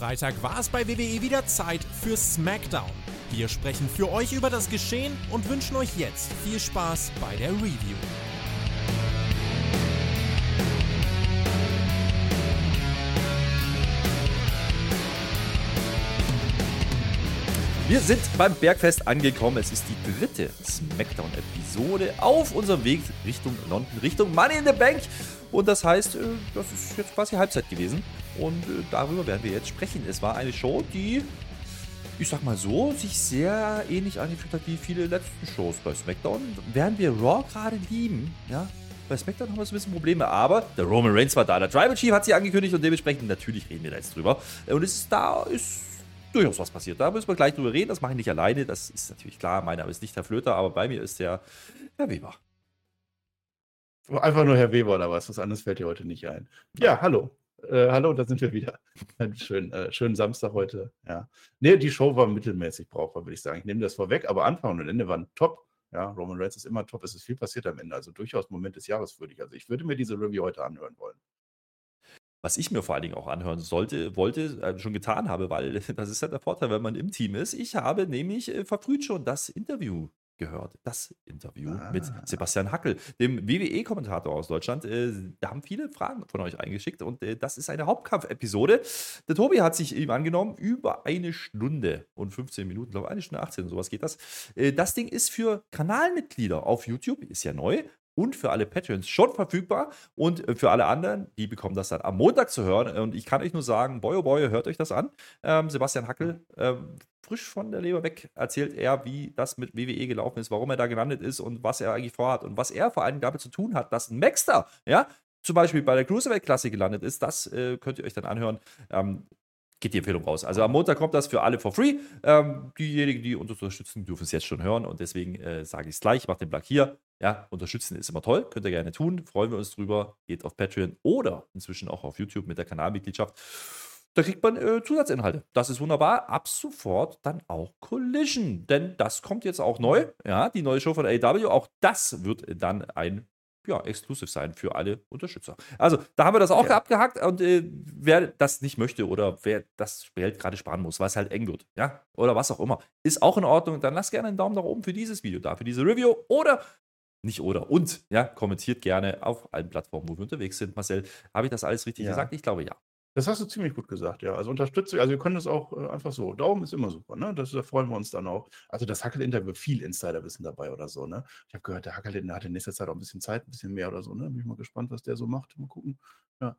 Freitag war es bei WWE wieder Zeit für SmackDown. Wir sprechen für euch über das Geschehen und wünschen euch jetzt viel Spaß bei der Review. Wir sind beim Bergfest angekommen. Es ist die dritte Smackdown-Episode auf unserem Weg Richtung London, Richtung Money in the Bank. Und das heißt, äh, das ist jetzt quasi Halbzeit gewesen. Und äh, darüber werden wir jetzt sprechen. Es war eine Show, die, ich sag mal so, sich sehr ähnlich angefühlt hat wie viele letzten Shows bei SmackDown. Während wir Raw gerade lieben, ja, bei SmackDown haben wir so ein bisschen Probleme, aber der Roman Reigns war da, der Tribal Chief hat sie angekündigt und dementsprechend natürlich reden wir da jetzt drüber. Und es ist da ist durchaus was passiert. Da müssen wir gleich drüber reden. Das mache ich nicht alleine. Das ist natürlich klar. Mein Name ist nicht Herr Flöter, aber bei mir ist der Herr Weber. Einfach nur Herr Weber oder was? Was anderes fällt dir heute nicht ein. Ja, hallo. Äh, hallo, da sind wir wieder. Schön, äh, schönen Samstag heute. Ja. Nee, die Show war mittelmäßig brauchbar, würde ich sagen. Ich nehme das vorweg, aber Anfang und Ende waren top. Ja, Roman Reigns ist immer top. Es ist viel passiert am Ende. Also durchaus Moment des Jahres würde ich. Also ich würde mir diese Review heute anhören wollen was ich mir vor allen Dingen auch anhören sollte, wollte, äh, schon getan habe, weil das ist ja der Vorteil, wenn man im Team ist. Ich habe nämlich äh, verfrüht schon das Interview gehört. Das Interview ah. mit Sebastian Hackel, dem WWE-Kommentator aus Deutschland. Äh, da haben viele Fragen von euch eingeschickt und äh, das ist eine Hauptkampf-Episode. Der Tobi hat sich ihm angenommen, über eine Stunde und 15 Minuten, glaube ich, eine Stunde 18, sowas geht das. Äh, das Ding ist für Kanalmitglieder auf YouTube, ist ja neu, und für alle Patreons schon verfügbar. Und für alle anderen, die bekommen das dann am Montag zu hören. Und ich kann euch nur sagen, boy oh boy, hört euch das an. Ähm, Sebastian Hackel, ähm, frisch von der Leber weg, erzählt er, wie das mit WWE gelaufen ist, warum er da gelandet ist und was er eigentlich vorhat und was er vor allem damit zu tun hat, dass ein Maxter, ja, zum Beispiel bei der Cruiserweight-Klasse gelandet ist. Das äh, könnt ihr euch dann anhören. Ähm, geht die Empfehlung raus. Also am Montag kommt das für alle for free. Ähm, diejenigen, die uns unterstützen, dürfen es jetzt schon hören und deswegen äh, sage ich es gleich, macht den Plug hier. Ja, unterstützen ist immer toll, könnt ihr gerne tun, freuen wir uns drüber. Geht auf Patreon oder inzwischen auch auf YouTube mit der Kanalmitgliedschaft. Da kriegt man äh, Zusatzinhalte. Das ist wunderbar. Ab sofort dann auch Collision, denn das kommt jetzt auch neu. Ja, die neue Show von AW. Auch das wird dann ein ja, exklusiv sein für alle Unterstützer. Also, da haben wir das auch ja. abgehakt und äh, wer das nicht möchte oder wer das Geld gerade sparen muss, weil es halt eng wird, ja, oder was auch immer, ist auch in Ordnung. Dann lasst gerne einen Daumen nach oben für dieses Video da, für diese Review oder nicht oder und, ja, kommentiert gerne auf allen Plattformen, wo wir unterwegs sind. Marcel, habe ich das alles richtig ja. gesagt? Ich glaube ja. Das hast du ziemlich gut gesagt, ja. Also unterstütze, also wir können das auch äh, einfach so. Daumen ist immer super, ne? Das, da freuen wir uns dann auch. Also das Hackel-Interview, viel Insiderwissen dabei oder so, ne? Ich habe gehört, der Hackel hat in nächster Zeit auch ein bisschen Zeit, ein bisschen mehr oder so, ne? Bin ich mal gespannt, was der so macht. Mal gucken. Ja.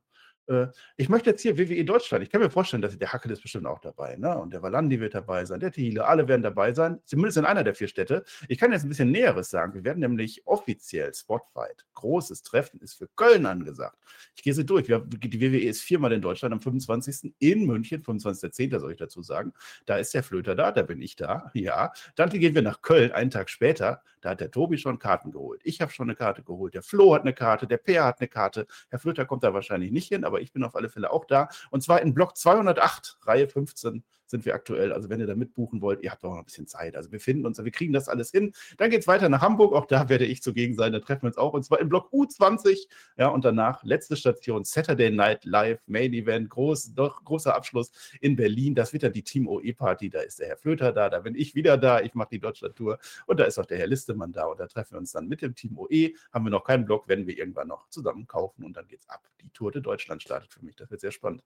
Äh, ich möchte jetzt hier WWE Deutschland. Ich kann mir vorstellen, dass der Hackel ist bestimmt auch dabei. Ne? Und der Valandi wird dabei sein, der Thiele, alle werden dabei sein. Zumindest in einer der vier Städte. Ich kann jetzt ein bisschen Näheres sagen. Wir werden nämlich offiziell Spotfight. Großes Treffen ist für Köln angesagt. Ich gehe sie durch. die WWE ist viermal in Deutschland am 25. in München, 25.10. soll ich dazu sagen. Da ist der Flöter da, da bin ich da. Ja. Dann gehen wir nach Köln, einen Tag später. Da hat der Tobi schon Karten geholt. Ich habe schon eine Karte geholt. Der Flo hat eine Karte, der Peer hat eine Karte. Herr Flöter kommt da wahrscheinlich nicht hin, aber ich bin auf alle Fälle auch da. Und zwar in Block 208, Reihe 15 sind wir aktuell. Also wenn ihr da mitbuchen wollt, ihr habt auch noch ein bisschen Zeit. Also wir finden uns, wir kriegen das alles hin. Dann geht es weiter nach Hamburg. Auch da werde ich zugegen sein. Da treffen wir uns auch. Und zwar im Block U20. Ja, und danach letzte Station Saturday Night Live, Main Event, groß, doch großer Abschluss in Berlin. Das wird dann die Team OE Party. Da ist der Herr Flöter da. Da bin ich wieder da. Ich mache die Deutschland-Tour. Und da ist auch der Herr Listemann da. Und da treffen wir uns dann mit dem Team OE. Haben wir noch keinen Block, werden wir irgendwann noch zusammen kaufen. Und dann geht's ab. Die Tour de Deutschland startet für mich. Das wird sehr spannend.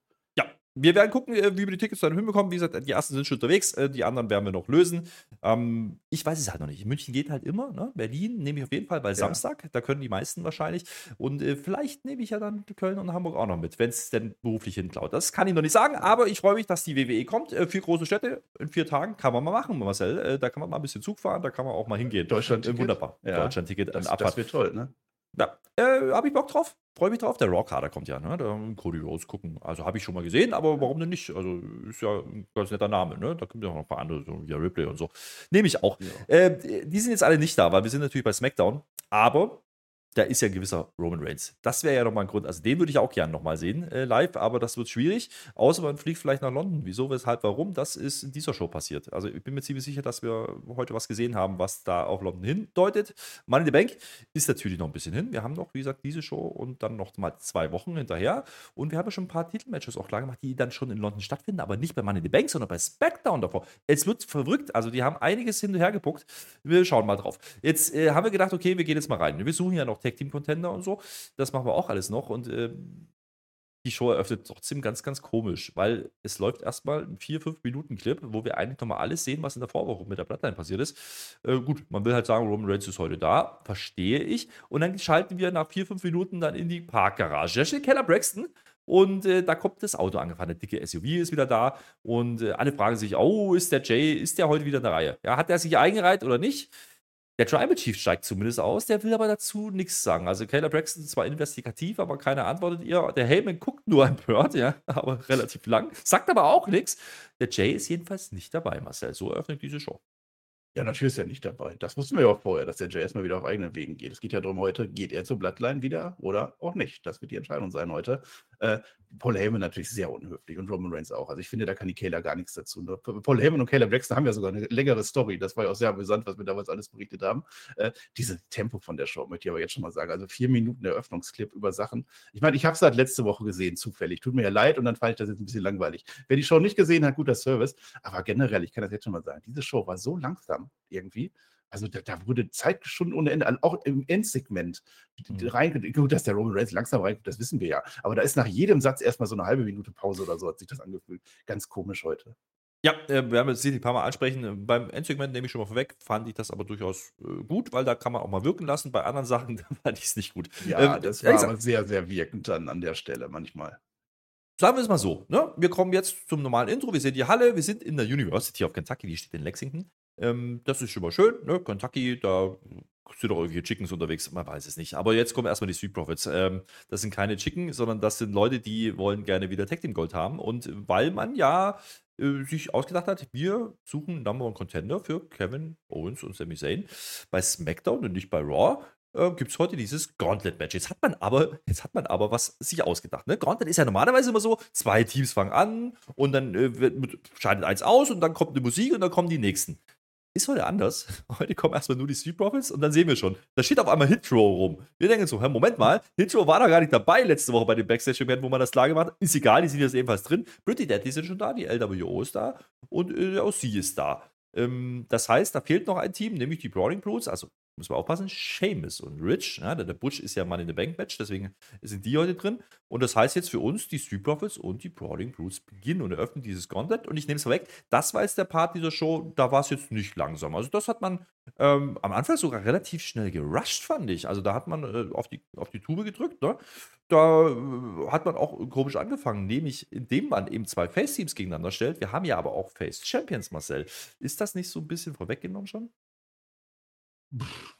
Wir werden gucken, äh, wie wir die Tickets dann hinbekommen. Wie gesagt, die ersten sind schon unterwegs, äh, die anderen werden wir noch lösen. Ähm, ich weiß es halt noch nicht. München geht halt immer. Ne? Berlin nehme ich auf jeden Fall, weil ja. Samstag, da können die meisten wahrscheinlich. Und äh, vielleicht nehme ich ja dann Köln und Hamburg auch noch mit, wenn es denn beruflich hinklaut. Das kann ich noch nicht sagen, aber ich freue mich, dass die WWE kommt. Äh, vier große Städte in vier Tagen kann man mal machen, Marcel. Äh, da kann man mal ein bisschen Zug fahren, da kann man auch mal hingehen. Deutschland-Ticket. wunderbar. Ja. Deutschland-Ticket. Das, das wird toll, ne? Ja, äh, habe ich Bock drauf. Freue mich drauf. Der Rock-Kader kommt ja, ne? Da Cody Rose gucken. Also habe ich schon mal gesehen, aber warum denn nicht? Also ist ja ein ganz netter Name, ne? Da kommen ja auch noch ein paar andere, so wie Ripley und so. Nehme ich auch. Ja. Äh, die sind jetzt alle nicht da, weil wir sind natürlich bei SmackDown. Aber da ist ja ein gewisser Roman Reigns. Das wäre ja nochmal ein Grund. Also den würde ich auch gerne nochmal sehen äh, live, aber das wird schwierig. Außer man fliegt vielleicht nach London. Wieso, weshalb, warum? Das ist in dieser Show passiert. Also ich bin mir ziemlich sicher, dass wir heute was gesehen haben, was da auf London hindeutet. Money in the Bank ist natürlich noch ein bisschen hin. Wir haben noch, wie gesagt, diese Show und dann noch mal zwei Wochen hinterher. Und wir haben ja schon ein paar Titelmatches auch klar gemacht, die dann schon in London stattfinden, aber nicht bei Money in the Bank, sondern bei SmackDown davor. Es wird verrückt. Also die haben einiges hin und her gepuckt. Wir schauen mal drauf. Jetzt äh, haben wir gedacht, okay, wir gehen jetzt mal rein. Wir suchen ja noch Tag Team Contender und so. Das machen wir auch alles noch. Und äh, die Show eröffnet trotzdem ganz, ganz komisch, weil es läuft erstmal ein 4-5-Minuten-Clip, wo wir eigentlich nochmal alles sehen, was in der Vorwoche mit der Bloodline passiert ist. Äh, gut, man will halt sagen, Roman Reigns ist heute da, verstehe ich. Und dann schalten wir nach 4-5 Minuten dann in die Parkgarage. Da steht Keller Braxton und äh, da kommt das Auto angefahren. Der dicke SUV ist wieder da und äh, alle fragen sich, oh, ist der Jay, ist der heute wieder in der Reihe? Ja, hat er sich eingereiht oder nicht? Der Tribal Chief steigt zumindest aus, der will aber dazu nichts sagen. Also Kayla Braxton ist zwar investigativ, aber keiner antwortet ihr. Der Heyman guckt nur empört, ja, aber relativ lang, sagt aber auch nichts. Der Jay ist jedenfalls nicht dabei, Marcel. So eröffnet diese Show. Ja, natürlich ist er nicht dabei. Das wussten wir ja auch vorher, dass der Jay erstmal wieder auf eigenen Wegen geht. Es geht ja darum, heute geht er zur Bloodline wieder oder auch nicht. Das wird die Entscheidung sein heute. Äh, Paul Heyman natürlich sehr unhöflich und Roman Reigns auch. Also ich finde, da kann die Kayla gar nichts dazu. Nur Paul Heyman und Kayla Braxton haben ja sogar eine längere Story. Das war ja auch sehr amüsant, was wir damals alles berichtet haben. Äh, diese Tempo von der Show möchte ich aber jetzt schon mal sagen. Also vier Minuten Eröffnungsclip über Sachen. Ich meine, ich habe es halt letzte Woche gesehen, zufällig. Tut mir ja leid und dann fand ich das jetzt ein bisschen langweilig. Wer die Show nicht gesehen hat, guter Service. Aber generell, ich kann das jetzt schon mal sagen, diese Show war so langsam irgendwie. Also da, da wurde Zeit schon ohne Ende, auch im Endsegment mhm. rein. Gut, dass der Roman Reigns langsam reinkommt, das wissen wir ja. Aber da ist nach jedem Satz erstmal so eine halbe Minute Pause oder so, hat sich das angefühlt. Ganz komisch heute. Ja, äh, wir haben es ein paar Mal ansprechen. Beim Endsegment nehme ich schon mal vorweg, fand ich das aber durchaus äh, gut, weil da kann man auch mal wirken lassen. Bei anderen Sachen fand ich es nicht gut. Ja, ähm, das war aber sehr, sehr wirkend dann an der Stelle manchmal. Sagen wir es mal so, ne? wir kommen jetzt zum normalen Intro. Wir sehen die Halle, wir sind in der University of Kentucky, die steht in Lexington. Ähm, das ist schon mal schön, ne? Kentucky, da sind doch irgendwie Chickens unterwegs, man weiß es nicht. Aber jetzt kommen erstmal die Street Profits. Ähm, das sind keine Chicken, sondern das sind Leute, die wollen gerne wieder Tag Team Gold haben. Und weil man ja äh, sich ausgedacht hat, wir suchen Number One Contender für Kevin Owens und Sami Zayn bei SmackDown und nicht bei Raw, äh, gibt es heute dieses Gauntlet-Match. Jetzt hat man aber, jetzt hat man aber was sich ausgedacht. Ne? Gauntlet ist ja normalerweise immer so, zwei Teams fangen an und dann äh, wird, scheidet eins aus und dann kommt eine Musik und dann kommen die nächsten. Ist heute anders. Heute kommen erstmal nur die Street Profits und dann sehen wir schon, da steht auf einmal Hitro rum. Wir denken so, Moment mal, Hitro war da gar nicht dabei letzte Woche bei dem Backstage-Event, wo man das klar gemacht hat. Ist egal, die sind jetzt ebenfalls drin. Pretty Deadly sind schon da, die LWO ist da und äh, auch sie ist da. Ähm, das heißt, da fehlt noch ein Team, nämlich die Brawling Brutes, also muss man aufpassen, Seamus und Rich. Ja, der Butch ist ja Mann in the Bank Match, deswegen sind die heute drin. Und das heißt jetzt für uns, die Street Profits und die Brawling Brutes beginnen und eröffnen dieses Content. Und ich nehme es vorweg, das war jetzt der Part dieser Show, da war es jetzt nicht langsam. Also das hat man ähm, am Anfang sogar relativ schnell gerusht, fand ich. Also da hat man äh, auf, die, auf die Tube gedrückt, ne? Da äh, hat man auch komisch angefangen, nämlich indem man eben zwei Face-Teams gegeneinander stellt. Wir haben ja aber auch Face-Champions, Marcel. Ist das nicht so ein bisschen vorweggenommen schon?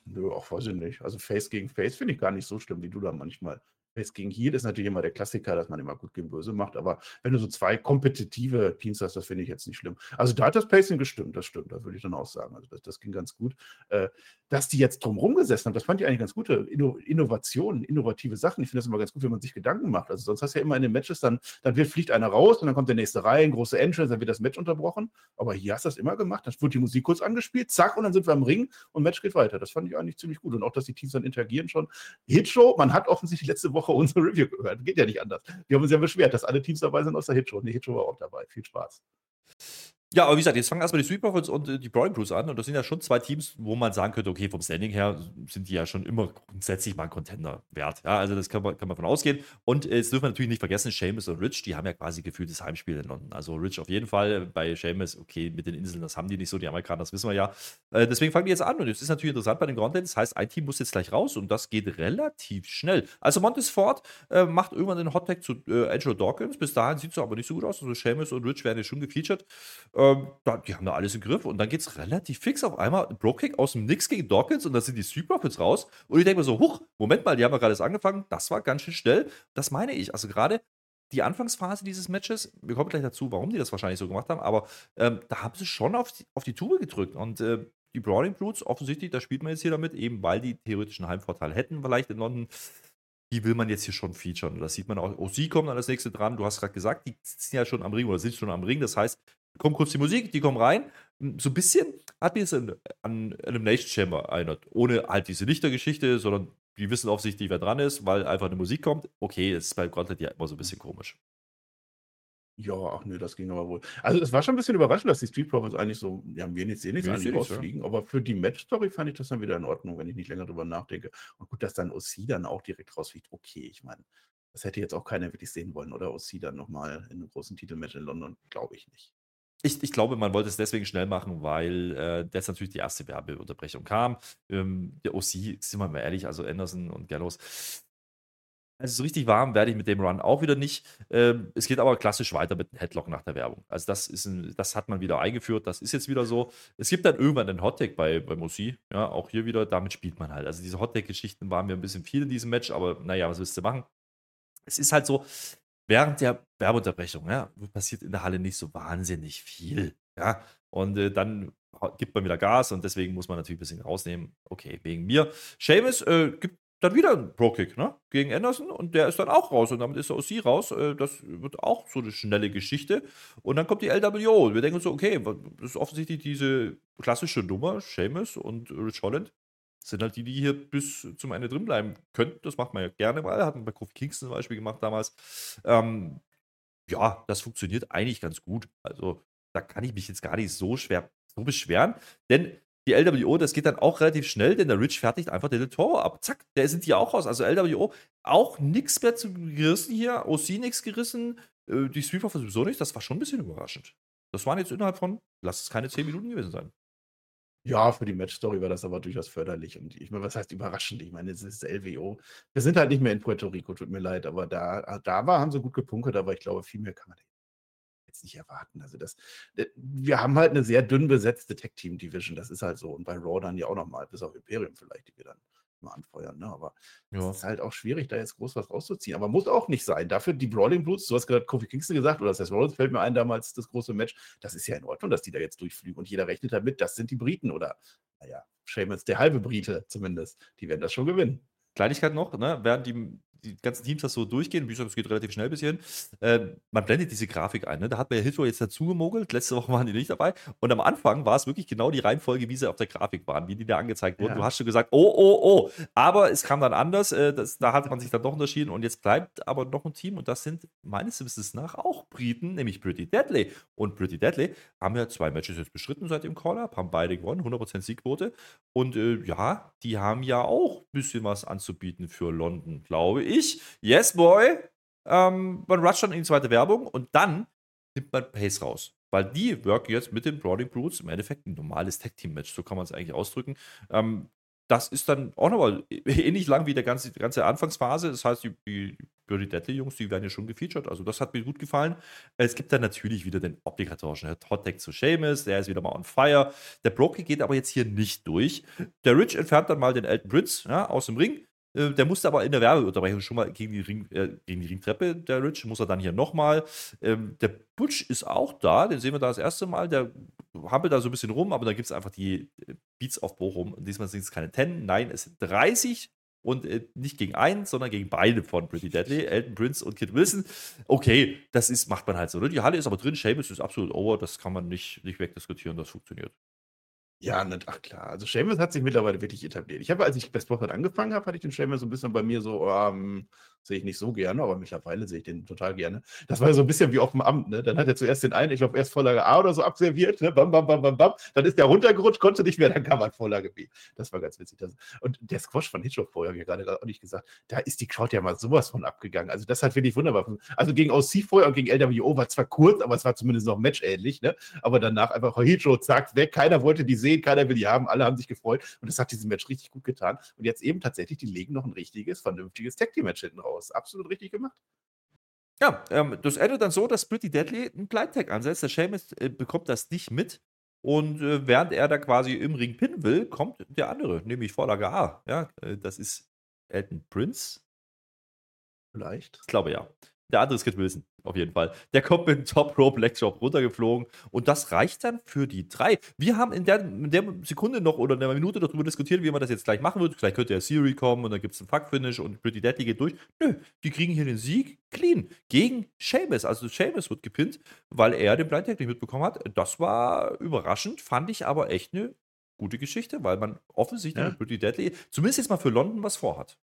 Nö, auch weiß ich nicht. Also Face gegen Face finde ich gar nicht so schlimm, wie du da manchmal Face gegen Heal ist natürlich immer der Klassiker, dass man immer gut gegen böse macht, aber wenn du so zwei kompetitive Teams hast, das finde ich jetzt nicht schlimm. Also da hat das Pacing gestimmt, das stimmt, das würde ich dann auch sagen. Also das, das ging ganz gut. Äh, dass die jetzt drumherum gesessen haben, das fand ich eigentlich ganz gute Inno Innovationen, innovative Sachen. Ich finde das immer ganz gut, wenn man sich Gedanken macht. Also sonst hast du ja immer in den Matches, dann, dann wird, fliegt einer raus und dann kommt der nächste rein, große Entrance, dann wird das Match unterbrochen. Aber hier hast du das immer gemacht, dann wird die Musik kurz angespielt, zack, und dann sind wir am Ring und Match geht weiter. Das fand ich eigentlich ziemlich gut. Und auch, dass die Teams dann interagieren schon. Hitshow, man hat offensichtlich letzte Woche unsere Review gehört. Geht ja nicht anders. Wir haben uns ja beschwert, dass alle Teams dabei sind aus der Hitshow. Und die Hitshow war auch dabei. Viel Spaß. Ja, aber wie gesagt, jetzt fangen erstmal die Street Profits und äh, die Brawling Crews an. Und das sind ja schon zwei Teams, wo man sagen könnte, okay, vom Standing her sind die ja schon immer grundsätzlich mal ein Contender wert. Ja, also das kann man, kann man von ausgehen. Und äh, jetzt dürfen wir natürlich nicht vergessen, Seamus und Rich, die haben ja quasi gefühlt das Heimspiel in London. Also Rich auf jeden Fall, bei Seamus, okay, mit den Inseln, das haben die nicht so, die Amerikaner, das wissen wir ja. Äh, deswegen fangen die jetzt an. Und es ist natürlich interessant bei den Gauntlet. Das heißt, ein Team muss jetzt gleich raus und das geht relativ schnell. Also Montesfort äh, macht irgendwann den Hottag zu äh, Angelo Dawkins. Bis dahin sieht es aber nicht so gut aus. Also Seamus und Rich werden ja schon gefeatured. Ähm, die haben da alles im Griff und dann geht es relativ fix auf einmal. Bro-Kick aus dem Nix gegen Dawkins und da sind die Street Profits raus. Und ich denke mir so, huch, Moment mal, die haben ja gerade angefangen. Das war ganz schön schnell. Das meine ich. Also gerade die Anfangsphase dieses Matches, wir kommen gleich dazu, warum die das wahrscheinlich so gemacht haben, aber ähm, da haben sie schon auf die, auf die Tube gedrückt und äh, die Browning Brutes, offensichtlich, da spielt man jetzt hier damit, eben weil die theoretischen Heimvorteil hätten, vielleicht in London. Die will man jetzt hier schon featuren. Das sieht man auch. Oh, sie kommen dann als nächste dran. Du hast gerade gesagt, die sitzen ja schon am Ring oder sind schon am Ring. Das heißt, kommt kurz die Musik, die kommen rein. So ein bisschen hat mir es an, an Elimination Chamber erinnert. Ohne halt diese Lichtergeschichte, sondern die wissen offensichtlich, wer dran ist, weil einfach eine Musik kommt. Okay, das ist bei Gauntlet ja immer so ein bisschen komisch. Ja, ach nö, das ging aber wohl. Also es war schon ein bisschen überraschend, dass die Street Profits eigentlich so, ja, wir jetzt eh nichts eigentlich ja. rausfliegen, aber für die Match-Story fand ich das dann wieder in Ordnung, wenn ich nicht länger drüber nachdenke. Und gut, dass dann OC dann auch direkt rausfliegt, okay, ich meine, das hätte jetzt auch keiner wirklich sehen wollen, oder? OC dann nochmal in einem großen Titelmatch in London, glaube ich nicht. Ich, ich glaube, man wollte es deswegen schnell machen, weil äh, das natürlich die erste Werbeunterbrechung kam. Ähm, der OC, sind wir mal ehrlich, also Anderson und Gallows. Also so richtig warm werde ich mit dem Run auch wieder nicht. Ähm, es geht aber klassisch weiter mit einem Headlock nach der Werbung. Also das ist ein, das hat man wieder eingeführt, das ist jetzt wieder so. Es gibt dann irgendwann einen Hottag bei, beim OC, ja, auch hier wieder, damit spielt man halt. Also diese Hottag-Geschichten waren mir ein bisschen viel in diesem Match, aber naja, was willst du machen? Es ist halt so, während der Werbeunterbrechung, ja, passiert in der Halle nicht so wahnsinnig viel, ja. Und äh, dann gibt man wieder Gas und deswegen muss man natürlich ein bisschen rausnehmen. Okay, wegen mir. Seamus äh, gibt dann wieder einen Pro-Kick, ne? Gegen Anderson und der ist dann auch raus und damit ist der OC raus. Äh, das wird auch so eine schnelle Geschichte. Und dann kommt die LWO. Wir denken so, okay, das ist offensichtlich diese klassische Nummer, Seamus und Rich Holland. Sind halt die, die hier bis zum Ende drin bleiben könnten. Das macht man ja gerne mal. Hat man bei Kofi Kingston zum Beispiel gemacht damals. Ähm, ja, das funktioniert eigentlich ganz gut. Also, da kann ich mich jetzt gar nicht so schwer so beschweren. Denn die LWO, das geht dann auch relativ schnell, denn der Rich fertigt einfach den Toro ab. Zack, der sind hier auch raus. Also LWO auch nichts mehr zu gerissen hier. OC nichts gerissen. Äh, die Profits sowieso nicht. Das war schon ein bisschen überraschend. Das waren jetzt innerhalb von, lass es keine 10 Minuten gewesen sein. Ja, für die Match-Story war das aber durchaus förderlich. Und ich meine, was heißt überraschend? Ich meine, es ist LWO. Wir sind halt nicht mehr in Puerto Rico, tut mir leid, aber da, da war, haben sie gut gepunktet, aber ich glaube, viel mehr kann man jetzt nicht erwarten. Also das, wir haben halt eine sehr dünn besetzte Tech-Team-Division, das ist halt so. Und bei Raw dann ja auch nochmal, bis auf Imperium vielleicht, die wir dann mal anfeuern. Ne? Aber Ja. es ist halt auch schwierig, da jetzt groß was rauszuziehen. Aber muss auch nicht sein. Dafür die Brawling Brutes, du hast gerade Kofi Kingston gesagt, oder das Rollins fällt mir ein, damals das große Match. Das ist ja in Ordnung, dass die da jetzt durchfliegen. Und jeder rechnet damit, das sind die Briten oder, naja, Seamus, der halbe Brite zumindest. Die werden das schon gewinnen. Kleinigkeit noch, ne? während die, die ganzen Teams das so durchgehen, wie gesagt, es geht relativ schnell bis hierhin, äh, man blendet diese Grafik ein. Ne? Da hat man ja Hitro jetzt dazu gemogelt, letzte Woche waren die nicht dabei. Und am Anfang war es wirklich genau die Reihenfolge, wie sie auf der Grafik waren, wie die da angezeigt wurden. Ja. Du hast schon gesagt, oh, oh, oh. Aber es kam dann anders, äh, das, da hat man sich dann doch unterschieden. Und jetzt bleibt aber noch ein Team und das sind meines Wissens nach auch Briten, nämlich Pretty Deadly. Und Pretty Deadly haben ja zwei Matches jetzt bestritten seit dem Call-Up, haben beide gewonnen, 100% Siegquote. Und äh, ja, die haben ja auch ein bisschen was anzubieten für London, glaube ich. Yes, boy. Ähm, man rusht dann in die zweite Werbung und dann nimmt man Pace raus. Weil die worken jetzt mit den Brawling Brutes im Endeffekt ein normales Tag-Team-Match, so kann man es eigentlich ausdrücken. Ähm, das ist dann auch nochmal ähnlich lang wie der ganze, die ganze Anfangsphase. Das heißt, die, die Birdie Deadly-Jungs, die werden ja schon gefeatured. Also, das hat mir gut gefallen. Es gibt dann natürlich wieder den obligatorischen Hot Deck zu Seamus. Der ist wieder mal on fire. Der Brokey geht aber jetzt hier nicht durch. Der Rich entfernt dann mal den Elton Prince ja, aus dem Ring. Äh, Der musste aber in der Werbeunterbrechung schon mal gegen die, Ring, äh, gegen die Ringtreppe, der Rich, muss er dann hier nochmal. Ähm, der Butch ist auch da, den sehen wir da das erste Mal. Der hampelt da so ein bisschen rum, aber da gibt es einfach die äh, Beats auf Bochum. Und diesmal sind es keine 10, nein, es sind 30 und äh, nicht gegen einen, sondern gegen beide von Pretty Deadly, Elton Prince und Kid Wilson. Okay, das ist, macht man halt so. Ne? Die Halle ist aber drin, Seamus ist absolut over, das kann man nicht, nicht wegdiskutieren, das funktioniert. Ja, ne, ach klar. Also Seamus hat sich mittlerweile wirklich etabliert. Ich habe, als ich Best Profit angefangen habe, hatte ich den Seamus so ein bisschen bei mir so, ähm, sehe ich nicht so gerne, aber mittlerweile sehe ich den total gerne. Das war so ein bisschen wie auf dem Amt, ne? Dann hat er zuerst den einen, ich glaube, erst Vorlage A oder so abserviert, ne? Bam, bam, bam, bam, bam. Dann ist der runtergerutscht, konnte nicht mehr, dann kam halt Vorlage B. Das war ganz witzig. Das, und der Squash von Hitchcock vorher, habe ich ja gerade auch nicht gesagt, da ist die Crowd ja mal sowas von abgegangen. Also das hat wirklich wunderbar. Also gegen OC vorher und gegen LWO war zwar kurz, aber es war zumindest noch matchähnlich, ne? Aber danach einfach Hitro, zack, weg. Keiner wollte die sehen, keiner will die haben, alle haben sich gefreut. Und das hat diesem Match richtig gut getan. Und jetzt eben tatsächlich, die legen noch ein richtiges, vernünftiges Tag Team Match hinten raus. Absolut richtig gemacht. Ja, ähm, das endet dann so, dass Pretty Deadly einen Blind-Tag ansetzt. Der Seamus äh, bekommt das nicht mit. Und äh, während er da quasi im Ring pinnen will, kommt der andere, nämlich Vorlage A. Ja, äh, das ist Elton Prince. Vielleicht. Ich glaube ja. Der andere ist Kid Wilson, auf jeden Fall. Der kommt mit dem Top Rope Leg Drop runtergeflogen und das reicht dann für die drei. Wir haben in der, in der Sekunde noch oder in der Minute darüber diskutiert, wie man das jetzt gleich machen wird. Vielleicht könnte ja Siri kommen und dann gibt es einen Fuck-Finish und Pretty Deadly geht durch. Nö, die kriegen hier den Sieg clean gegen Seamus. Also Seamus wird gepinnt, weil er den Blind Tag nicht mitbekommen hat. Das war überraschend, fand ich aber echt eine gute Geschichte, weil man offensichtlich Ja. mit Pretty Deadly zumindest jetzt mal für London was vorhat.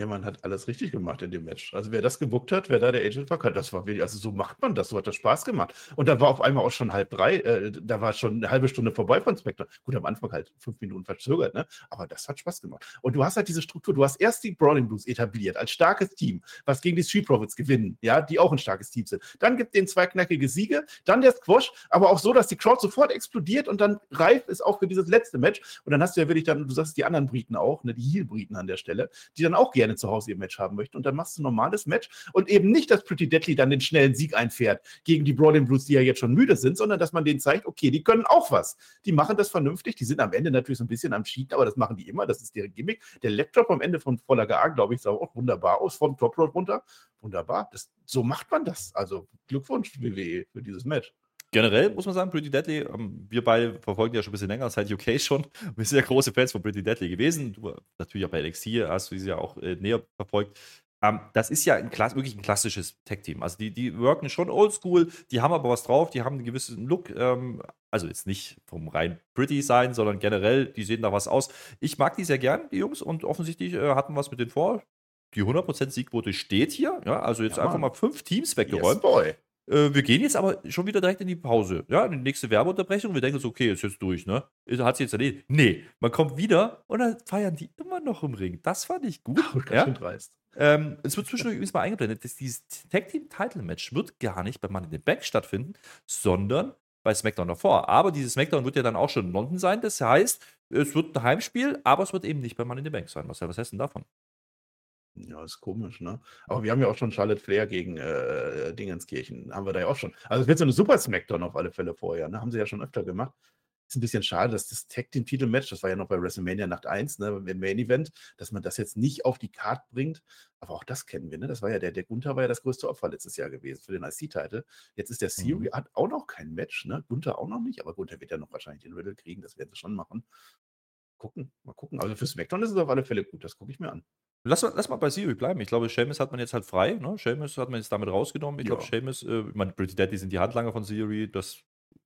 Ja, man hat alles richtig gemacht in dem Match. Also wer das gebuckt hat, wer da der Agent war, das war wirklich, also so macht man das, so hat das Spaß gemacht. Und da war auf einmal auch schon halb drei, äh, da war schon eine halbe Stunde vorbei von Spectre. Gut, am Anfang halt fünf Minuten verzögert, ne? Aber das hat Spaß gemacht. Und du hast halt diese Struktur, du hast erst die Brawling Blues etabliert als starkes Team, was gegen die Street Profits gewinnen, ja, die auch ein starkes Team sind. Dann gibt den zwei knackige Siege, dann der Squash, aber auch so, dass die Crowd sofort explodiert und dann reif ist auch für dieses letzte Match. Und dann hast du ja wirklich dann, du sagst die anderen Briten auch, ne, die Heel-Briten an der Stelle, die dann auch gerne zu Hause ihr Match haben möchten. Und dann machst du ein normales Match und eben nicht, dass Pretty Deadly dann den schnellen Sieg einfährt gegen die Brawling Blues, die ja jetzt schon müde sind, sondern dass man denen zeigt, okay, die können auch was. Die machen das vernünftig. Die sind am Ende natürlich so ein bisschen am Cheaten, aber das machen die immer. Das ist deren Gimmick. Der Laptop am Ende von Voller GA, glaube ich, sah auch wunderbar aus, vom Top Road runter. Wunderbar. Das, so macht man das. Also Glückwunsch, WWE, für dieses Match. Generell muss man sagen, Pretty Deadly, ähm, wir beide verfolgen ja schon ein bisschen länger, seit UK schon. Wir sind ja große Fans von Pretty Deadly gewesen. Du natürlich auch bei NXT hast du sie ja auch äh, näher verfolgt. Ähm, das ist ja ein, wirklich ein klassisches Tech-Team. Also die, die worken schon oldschool, die haben aber was drauf, die haben einen gewissen Look. Ähm, also jetzt nicht vom rein Pretty sein, sondern generell, die sehen da was aus. Ich mag die sehr gern, die Jungs, und offensichtlich äh, hatten was mit denen vor. Die 100% Siegquote steht hier. Ja, also jetzt Ja, einfach mal fünf Teams Yes, weggeräumt. boy. Äh, wir gehen jetzt aber schon wieder direkt in die Pause. Ja, in die nächste Werbeunterbrechung. Wir denken uns, okay, ist jetzt durch, ne? Hat sich jetzt erledigt. Nee, man kommt wieder und dann feiern die immer noch im Ring. Das fand ich gut. Ganz ja? schön dreist. ähm, es wird zwischendurch übrigens mal eingeblendet, dass dieses Tag Team Title Match wird gar nicht bei Money in the Bank stattfinden, sondern bei SmackDown davor. Aber dieses SmackDown wird ja dann auch schon in London sein. Das heißt, es wird ein Heimspiel, aber es wird eben nicht bei Money in the Bank sein. Marcel, was heißt denn davon? Ja, ist komisch, ne? Aber wir haben ja auch schon Charlotte Flair gegen äh, Dingenskirchen. Haben wir da ja auch schon. Also es wird so eine Super Smackdown auf alle Fälle vorher, ne? Haben sie ja schon öfter gemacht. Ist ein bisschen schade, dass das Tag Team Titel-Match, das war ja noch bei WrestleMania Nacht 1, ne, im Main Event, dass man das jetzt nicht auf die Card bringt. Aber auch das kennen wir, ne? Das war ja der, der Gunther war ja das größte Opfer letztes Jahr gewesen für den IC-Titel. Jetzt ist der Siri, hat auch noch kein Match, ne? Gunther auch noch nicht, aber Gunther wird ja noch wahrscheinlich den Riddle kriegen, das werden sie schon machen. Gucken, mal gucken. Also für SmackDown ist es auf alle Fälle gut, das gucke ich mir an. Lass mal, lass mal bei Siri bleiben. Ich glaube, Seamus hat man jetzt halt frei. Ne? Seamus hat man jetzt damit rausgenommen. Ich glaube, Ja. Seamus, äh, ich meine, Pretty Daddy sind die Handlanger von Siri. Das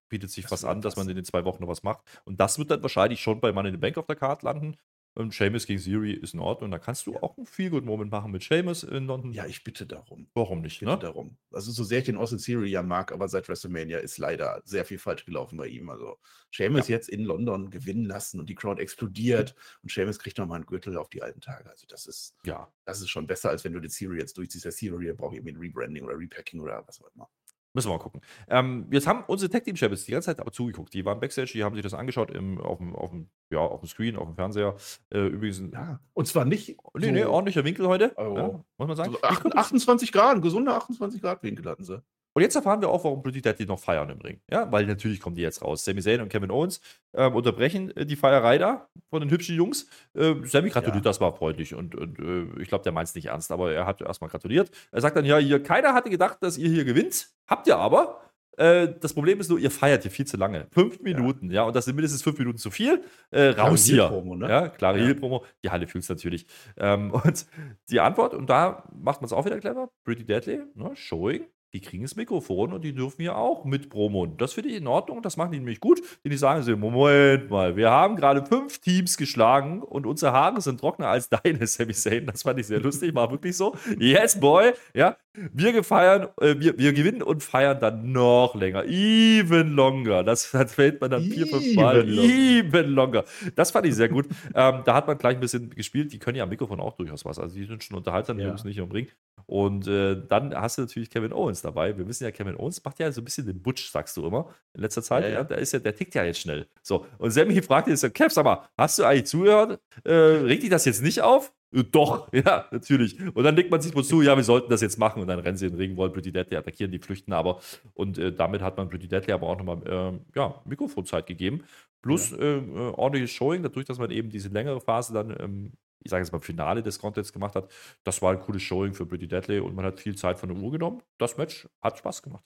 bietet sich Das was wird an, dass man in den zwei Wochen noch was macht. Und das wird dann wahrscheinlich schon bei Money in the Bank auf der Karte landen. Und Seamus gegen Siri ist in Ordnung. Da kannst du Ja. auch einen Feel-Good-Moment machen mit Seamus in London. Ja, ich bitte darum. Warum nicht? Ich bitte Ne? darum. Also, so sehr ich den Austin Theory ja mag, aber seit WrestleMania ist leider sehr viel falsch gelaufen bei ihm. Also, Sheamus jetzt in London gewinnen lassen und die Crowd explodiert und Sheamus kriegt nochmal einen Gürtel auf die alten Tage. Also, das ist, Ja. das ist schon besser, als wenn du den Theory jetzt durchziehst. Der Theory braucht irgendwie ein Rebranding oder Repacking oder was auch immer. Müssen wir mal gucken. Ähm, jetzt haben unsere Tag Team Champions die ganze Zeit aber zugeguckt. Die waren Backstage, die haben sich das angeschaught im, auf, dem, auf, dem, ja, auf dem Screen, auf dem Fernseher. Äh, übrigens, ein- Ja, und zwar nicht. nee, nee, ordentlicher Winkel heute. Oh. Ja, muss man sagen. So Die acht- gucken 28 Grad, ein gesunder 28 Grad Winkel hatten sie. Und jetzt erfahren wir auch, warum Pretty Deadly noch feiern im Ring. Ja, weil natürlich kommen die jetzt raus. Sami Zayn und Kevin Owens ähm, unterbrechen äh, die Feierei da von den hübschen Jungs. Äh, Sammy gratuliert, Ja. das war freundlich und, und äh, ich glaube, der meint es nicht ernst, aber er hat erstmal gratuliert. Er sagt dann, ja, hier, keiner hatte gedacht, dass ihr hier gewinnt. Habt ihr aber. Äh, das Problem ist nur, ihr feiert hier viel zu lange. Fünf Minuten, ja, und das sind mindestens fünf Minuten zu viel. Äh, raus hier. Ne? Ja, klare Ja. Heel-Promo. Die Halle fühlt es natürlich. Ähm, und die Antwort, und da macht man es auch wieder clever, Pretty Deadly, ne, Showing, die kriegen das Mikrofon und die dürfen ja auch mit Promo. Das finde ich in Ordnung, das machen die nämlich gut, denn die sagen so, Moment mal, wir haben gerade fünf Teams geschlagen und unsere Haare sind trockener als deine, Sami Zayn. Das fand ich sehr lustig, war wirklich so. Yes, boy, ja. Wir gefeiern, äh, wir, wir gewinnen und feiern dann noch länger. Even longer. Das, das fällt man dann vier, fünf Mal. Even longer. Das fand ich sehr gut. ähm, da hat man gleich ein bisschen gespielt. Die können ja am Mikrofon auch durchaus was. Also die sind schon unterhaltsam, die Ja. Jungs nicht im Ring. Und äh, dann hast du natürlich Kevin Owens dabei. Wir wissen ja, Kevin Owens macht ja so ein bisschen den Butch, sagst du immer, in letzter Zeit. Ja, Ja. Da ist ja, der tickt ja jetzt schnell. So. Und Sammy fragt so, Kev, sag mal, hast du eigentlich zugehört? Äh, regt dich das jetzt nicht auf? Äh, Doch, ja, natürlich. Und dann legt man sich wohl zu, ja, wir sollten das jetzt machen. Und dann rennen sie in den wollen Pretty Deadly attackieren, die flüchten aber. Und äh, damit hat man Pretty Deadly aber auch nochmal ähm, ja, Mikrofonzeit gegeben. Plus äh, äh, ordentliches Showing, dadurch, dass man eben diese längere Phase dann ähm, ich sage jetzt mal, Finale des Contents gemacht hat. Das war ein cooles Showing für Pretty Deadly und man hat viel Zeit von der Uhr genommen. Das Match hat Spaß gemacht.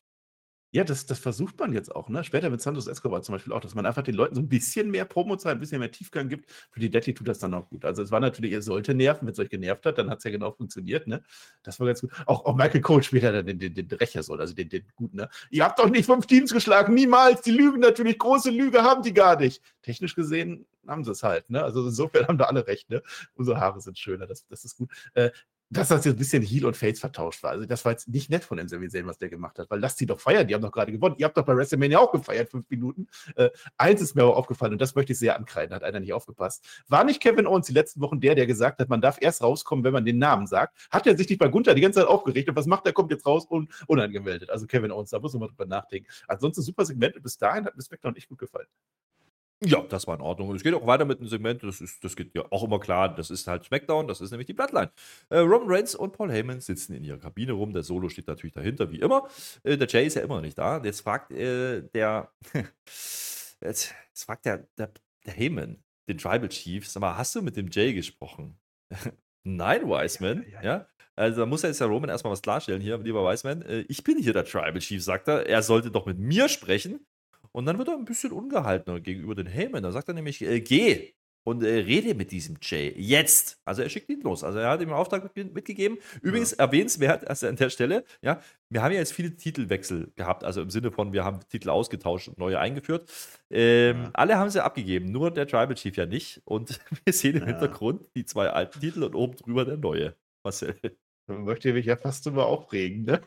Ja, das, das versucht man jetzt auch, ne? Später mit Santos Escobar zum Beispiel auch, dass man einfach den Leuten so ein bisschen mehr Promo-Zeit, ein bisschen mehr Tiefgang gibt. Für die Deadly tut das dann auch gut. Also es war natürlich, ihr sollte nerven, wenn es euch genervt hat, dann hat es ja genau funktioniert, ne? Das war ganz gut. Auch, auch Michael Cole später dann den, den, den Rächer soll, also den, den guten, ne? Ihr habt doch nicht fünf Teams geschlagen, niemals. Die lügen natürlich, große Lüge haben die gar nicht. Technisch gesehen haben sie es halt, ne? Also insofern haben da alle recht, ne? Unsere Haare sind schöner, das, das ist gut. Äh, dass das jetzt ein bisschen Heal und Fates vertauscht war. Also das war jetzt nicht nett von Sami Zayn, was der gemacht hat, weil lasst sie doch feiern, die haben doch gerade gewonnen. Ihr habt doch bei WrestleMania auch gefeiert, fünf Minuten. Äh, eins ist mir aber aufgefallen und das möchte ich sehr ankreiden, hat einer nicht aufgepasst. War nicht Kevin Owens die letzten Wochen der, der gesagt hat, man darf erst rauskommen, wenn man den Namen sagt? Hat er sich nicht bei Gunther die ganze Zeit aufgeregt und was macht er? Kommt jetzt raus und unangemeldet. Also Kevin Owens, da muss man mal drüber nachdenken. Ansonsten super Segment bis dahin hat mir SmackDown echt gut gefallen. Ja, das war in Ordnung. Und es geht auch weiter mit dem Segment. Das, ist, das geht ja auch immer klar. Das ist halt SmackDown. Das ist nämlich die Bloodline. Äh, Roman Reigns und Paul Heyman sitzen in ihrer Kabine rum. Der Solo steht natürlich dahinter, wie immer. Äh, der Jay ist ja immer noch nicht da. Jetzt fragt äh, der. jetzt, jetzt, fragt der, der, der Heyman, den Tribal Chief, sag mal, hast du mit dem Jay gesprochen? Nein, Wiseman. Ja, ja, ja. Also da muss ja jetzt der Roman erstmal was klarstellen hier, lieber Wiseman. Äh, ich bin hier der Tribal Chief, sagt er. Er sollte doch mit mir sprechen. Und dann wird er ein bisschen ungehaltener gegenüber den Heyman. Da sagt er nämlich, äh, geh und äh, rede mit diesem Jay. Jetzt. Also er schickt ihn los. Also er hat ihm einen Auftrag mitgegeben. Übrigens ja. erwähnenswert also an der Stelle, ja, wir haben ja jetzt viele Titelwechsel gehabt. Also im Sinne von, wir haben Titel ausgetauscht und neue eingeführt. Ähm, ja. Alle haben sie abgegeben, nur der Tribal Chief ja nicht. Und wir sehen im ja. Hintergrund die zwei alten Titel und oben drüber der neue. Marcel. Man möchte mich ja fast immer aufregen, ne?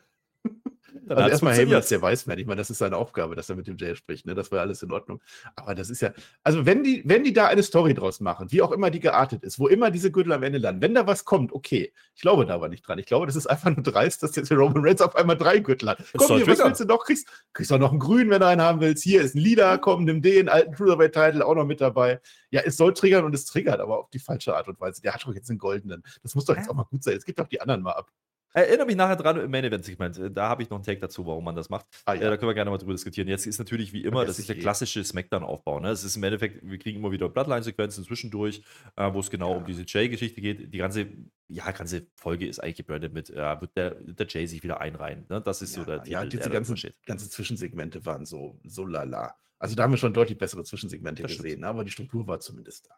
Dann also erstmal ist der Weißmann. Ich meine, das ist seine Aufgabe, dass er mit dem Jay spricht. Ne? Das war alles in Ordnung. Aber das ist ja, also wenn die, wenn die da eine Story draus machen, wie auch immer die geartet ist, wo immer diese Gürtel am Ende landen, wenn da was kommt, okay. Ich glaube da aber nicht dran. Ich glaube, das ist einfach nur dreist, dass jetzt Roman Reigns auf einmal drei Gürtel hat. Komm hier, was willst du noch? Kriegst, kriegst auch noch einen grünen, wenn du einen haben willst. Hier ist ein Lila, komm, nimm den alten Cruiserweight-Title auch noch mit dabei. Ja, es soll triggern und es triggert, aber auf die falsche Art und Weise. Der hat doch jetzt einen goldenen. Das muss doch jetzt auch mal gut sein. Jetzt gibt doch die anderen mal ab. Erinnere mich nachher dran im Main Event Segment. Da habe ich noch einen Take dazu, warum man das macht. Ah, ja. äh, da können wir gerne mal drüber diskutieren. Jetzt ist natürlich wie immer, das ist der klassische Smackdown-Aufbau. Ne? Es ist im Endeffekt, wir kriegen immer wieder Bloodline-Sequenzen zwischendurch, äh, wo es genau ja. um diese Jay-Geschichte geht. Die ganze, ja, ganze Folge ist eigentlich gebrandet mit, äh, wird der, der Jay sich wieder einreihen. Ne? Das ist ja, so der Ja, diese ganzen, ganzen Zwischensegmente waren so, so lala. Also da haben wir schon deutlich bessere Zwischensegmente gesehen, stimmt. aber die Struktur war zumindest da.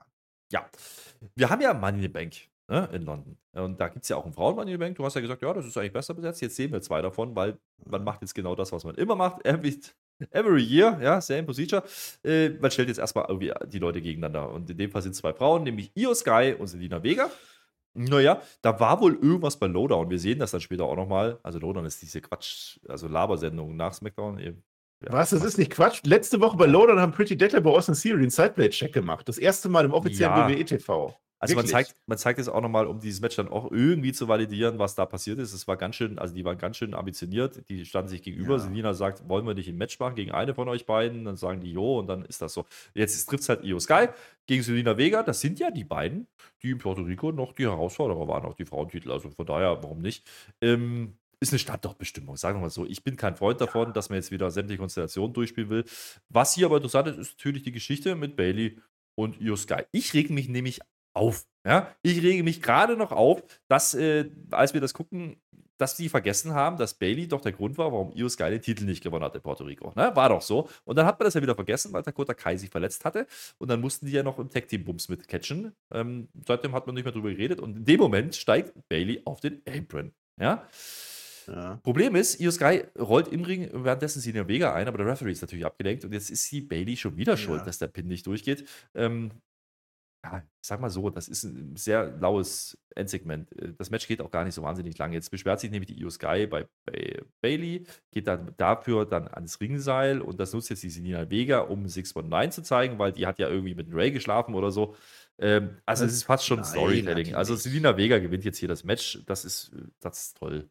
Ja. Wir haben ja Money in the Bank ne, in London. Und da gibt es ja auch ein Frauen-Money Bank. Du hast ja gesagt, ja, das ist eigentlich besser besetzt. Jetzt sehen wir zwei davon, weil man macht jetzt genau das, was man immer macht. Every, every year, ja, same procedure. Äh, man stellt jetzt erstmal irgendwie die Leute gegeneinander. Und in dem Fall sind es zwei Frauen, nämlich Io Sky und Selina Vega. Naja, da war wohl irgendwas bei Lowdown. Wir sehen das dann später auch nochmal. Also Lowdown ist diese Quatsch, also Labersendung nach SmackDown. Ja, was, das ist nicht Quatsch. Letzte Woche bei Lowdown haben Pretty Deadly bei Austin Theory einen Sideblade-Check gemacht. Das erste Mal im offiziellen ja. WWE Also man zeigt, man zeigt es auch nochmal, um dieses Match dann auch irgendwie zu validieren, was da passiert ist. Es war ganz schön, also die waren ganz schön ambitioniert, die standen sich gegenüber. Ja. Selina sagt, wollen wir nicht ein Match machen gegen eine von euch beiden? Dann sagen die Jo und dann ist das so. Jetzt trifft es halt Io Sky gegen Selina Vega. Das sind ja die beiden, die in Puerto Rico noch die Herausforderer waren, auch die Frauentitel. Also von daher, warum nicht? Ähm, ist eine Standortbestimmung, sagen wir mal so. Ich bin kein Freund davon, dass man jetzt wieder sämtliche Konstellationen durchspielen will. Was hier aber interessant ist, ist natürlich die Geschichte mit Bailey und Io Sky. Ich reg mich nämlich auf. Ja, ich rege mich gerade noch auf, dass, äh, als wir das gucken, dass die vergessen haben, dass Bailey doch der Grund war, warum Io Sky den Titel nicht gewonnen hat in Puerto Rico. Ne? War doch so. Und dann hat man das ja wieder vergessen, weil Dakota Kai sich verletzt hatte. Und dann mussten die ja noch im Tag Team Bums mit catchen. Ähm, seitdem hat man nicht mehr drüber geredet. Und in dem Moment steigt Bailey auf den Apron. Ja. Ja. Problem ist, Io Sky rollt im Ring währenddessen sie in der Vega ein, aber der Referee ist natürlich abgelenkt und jetzt ist sie Bailey schon wieder schuld, ja. dass der Pin nicht durchgeht. Ähm, ja, ich sag mal so, das ist ein sehr laues Endsegment. Äh, das Match geht auch gar nicht so wahnsinnig lange. Jetzt beschwert sich nämlich die Io Sky bei, bei Bailey, geht dann dafür dann ans Ringseil und das nutzt jetzt die Selina Vega, um 619 zu zeigen, weil die hat ja irgendwie mit Ray geschlafen oder so. Ähm, also es ist fast schon Nein, Storytelling. Also Selina Vega gewinnt jetzt hier das Match. Das ist, das ist toll.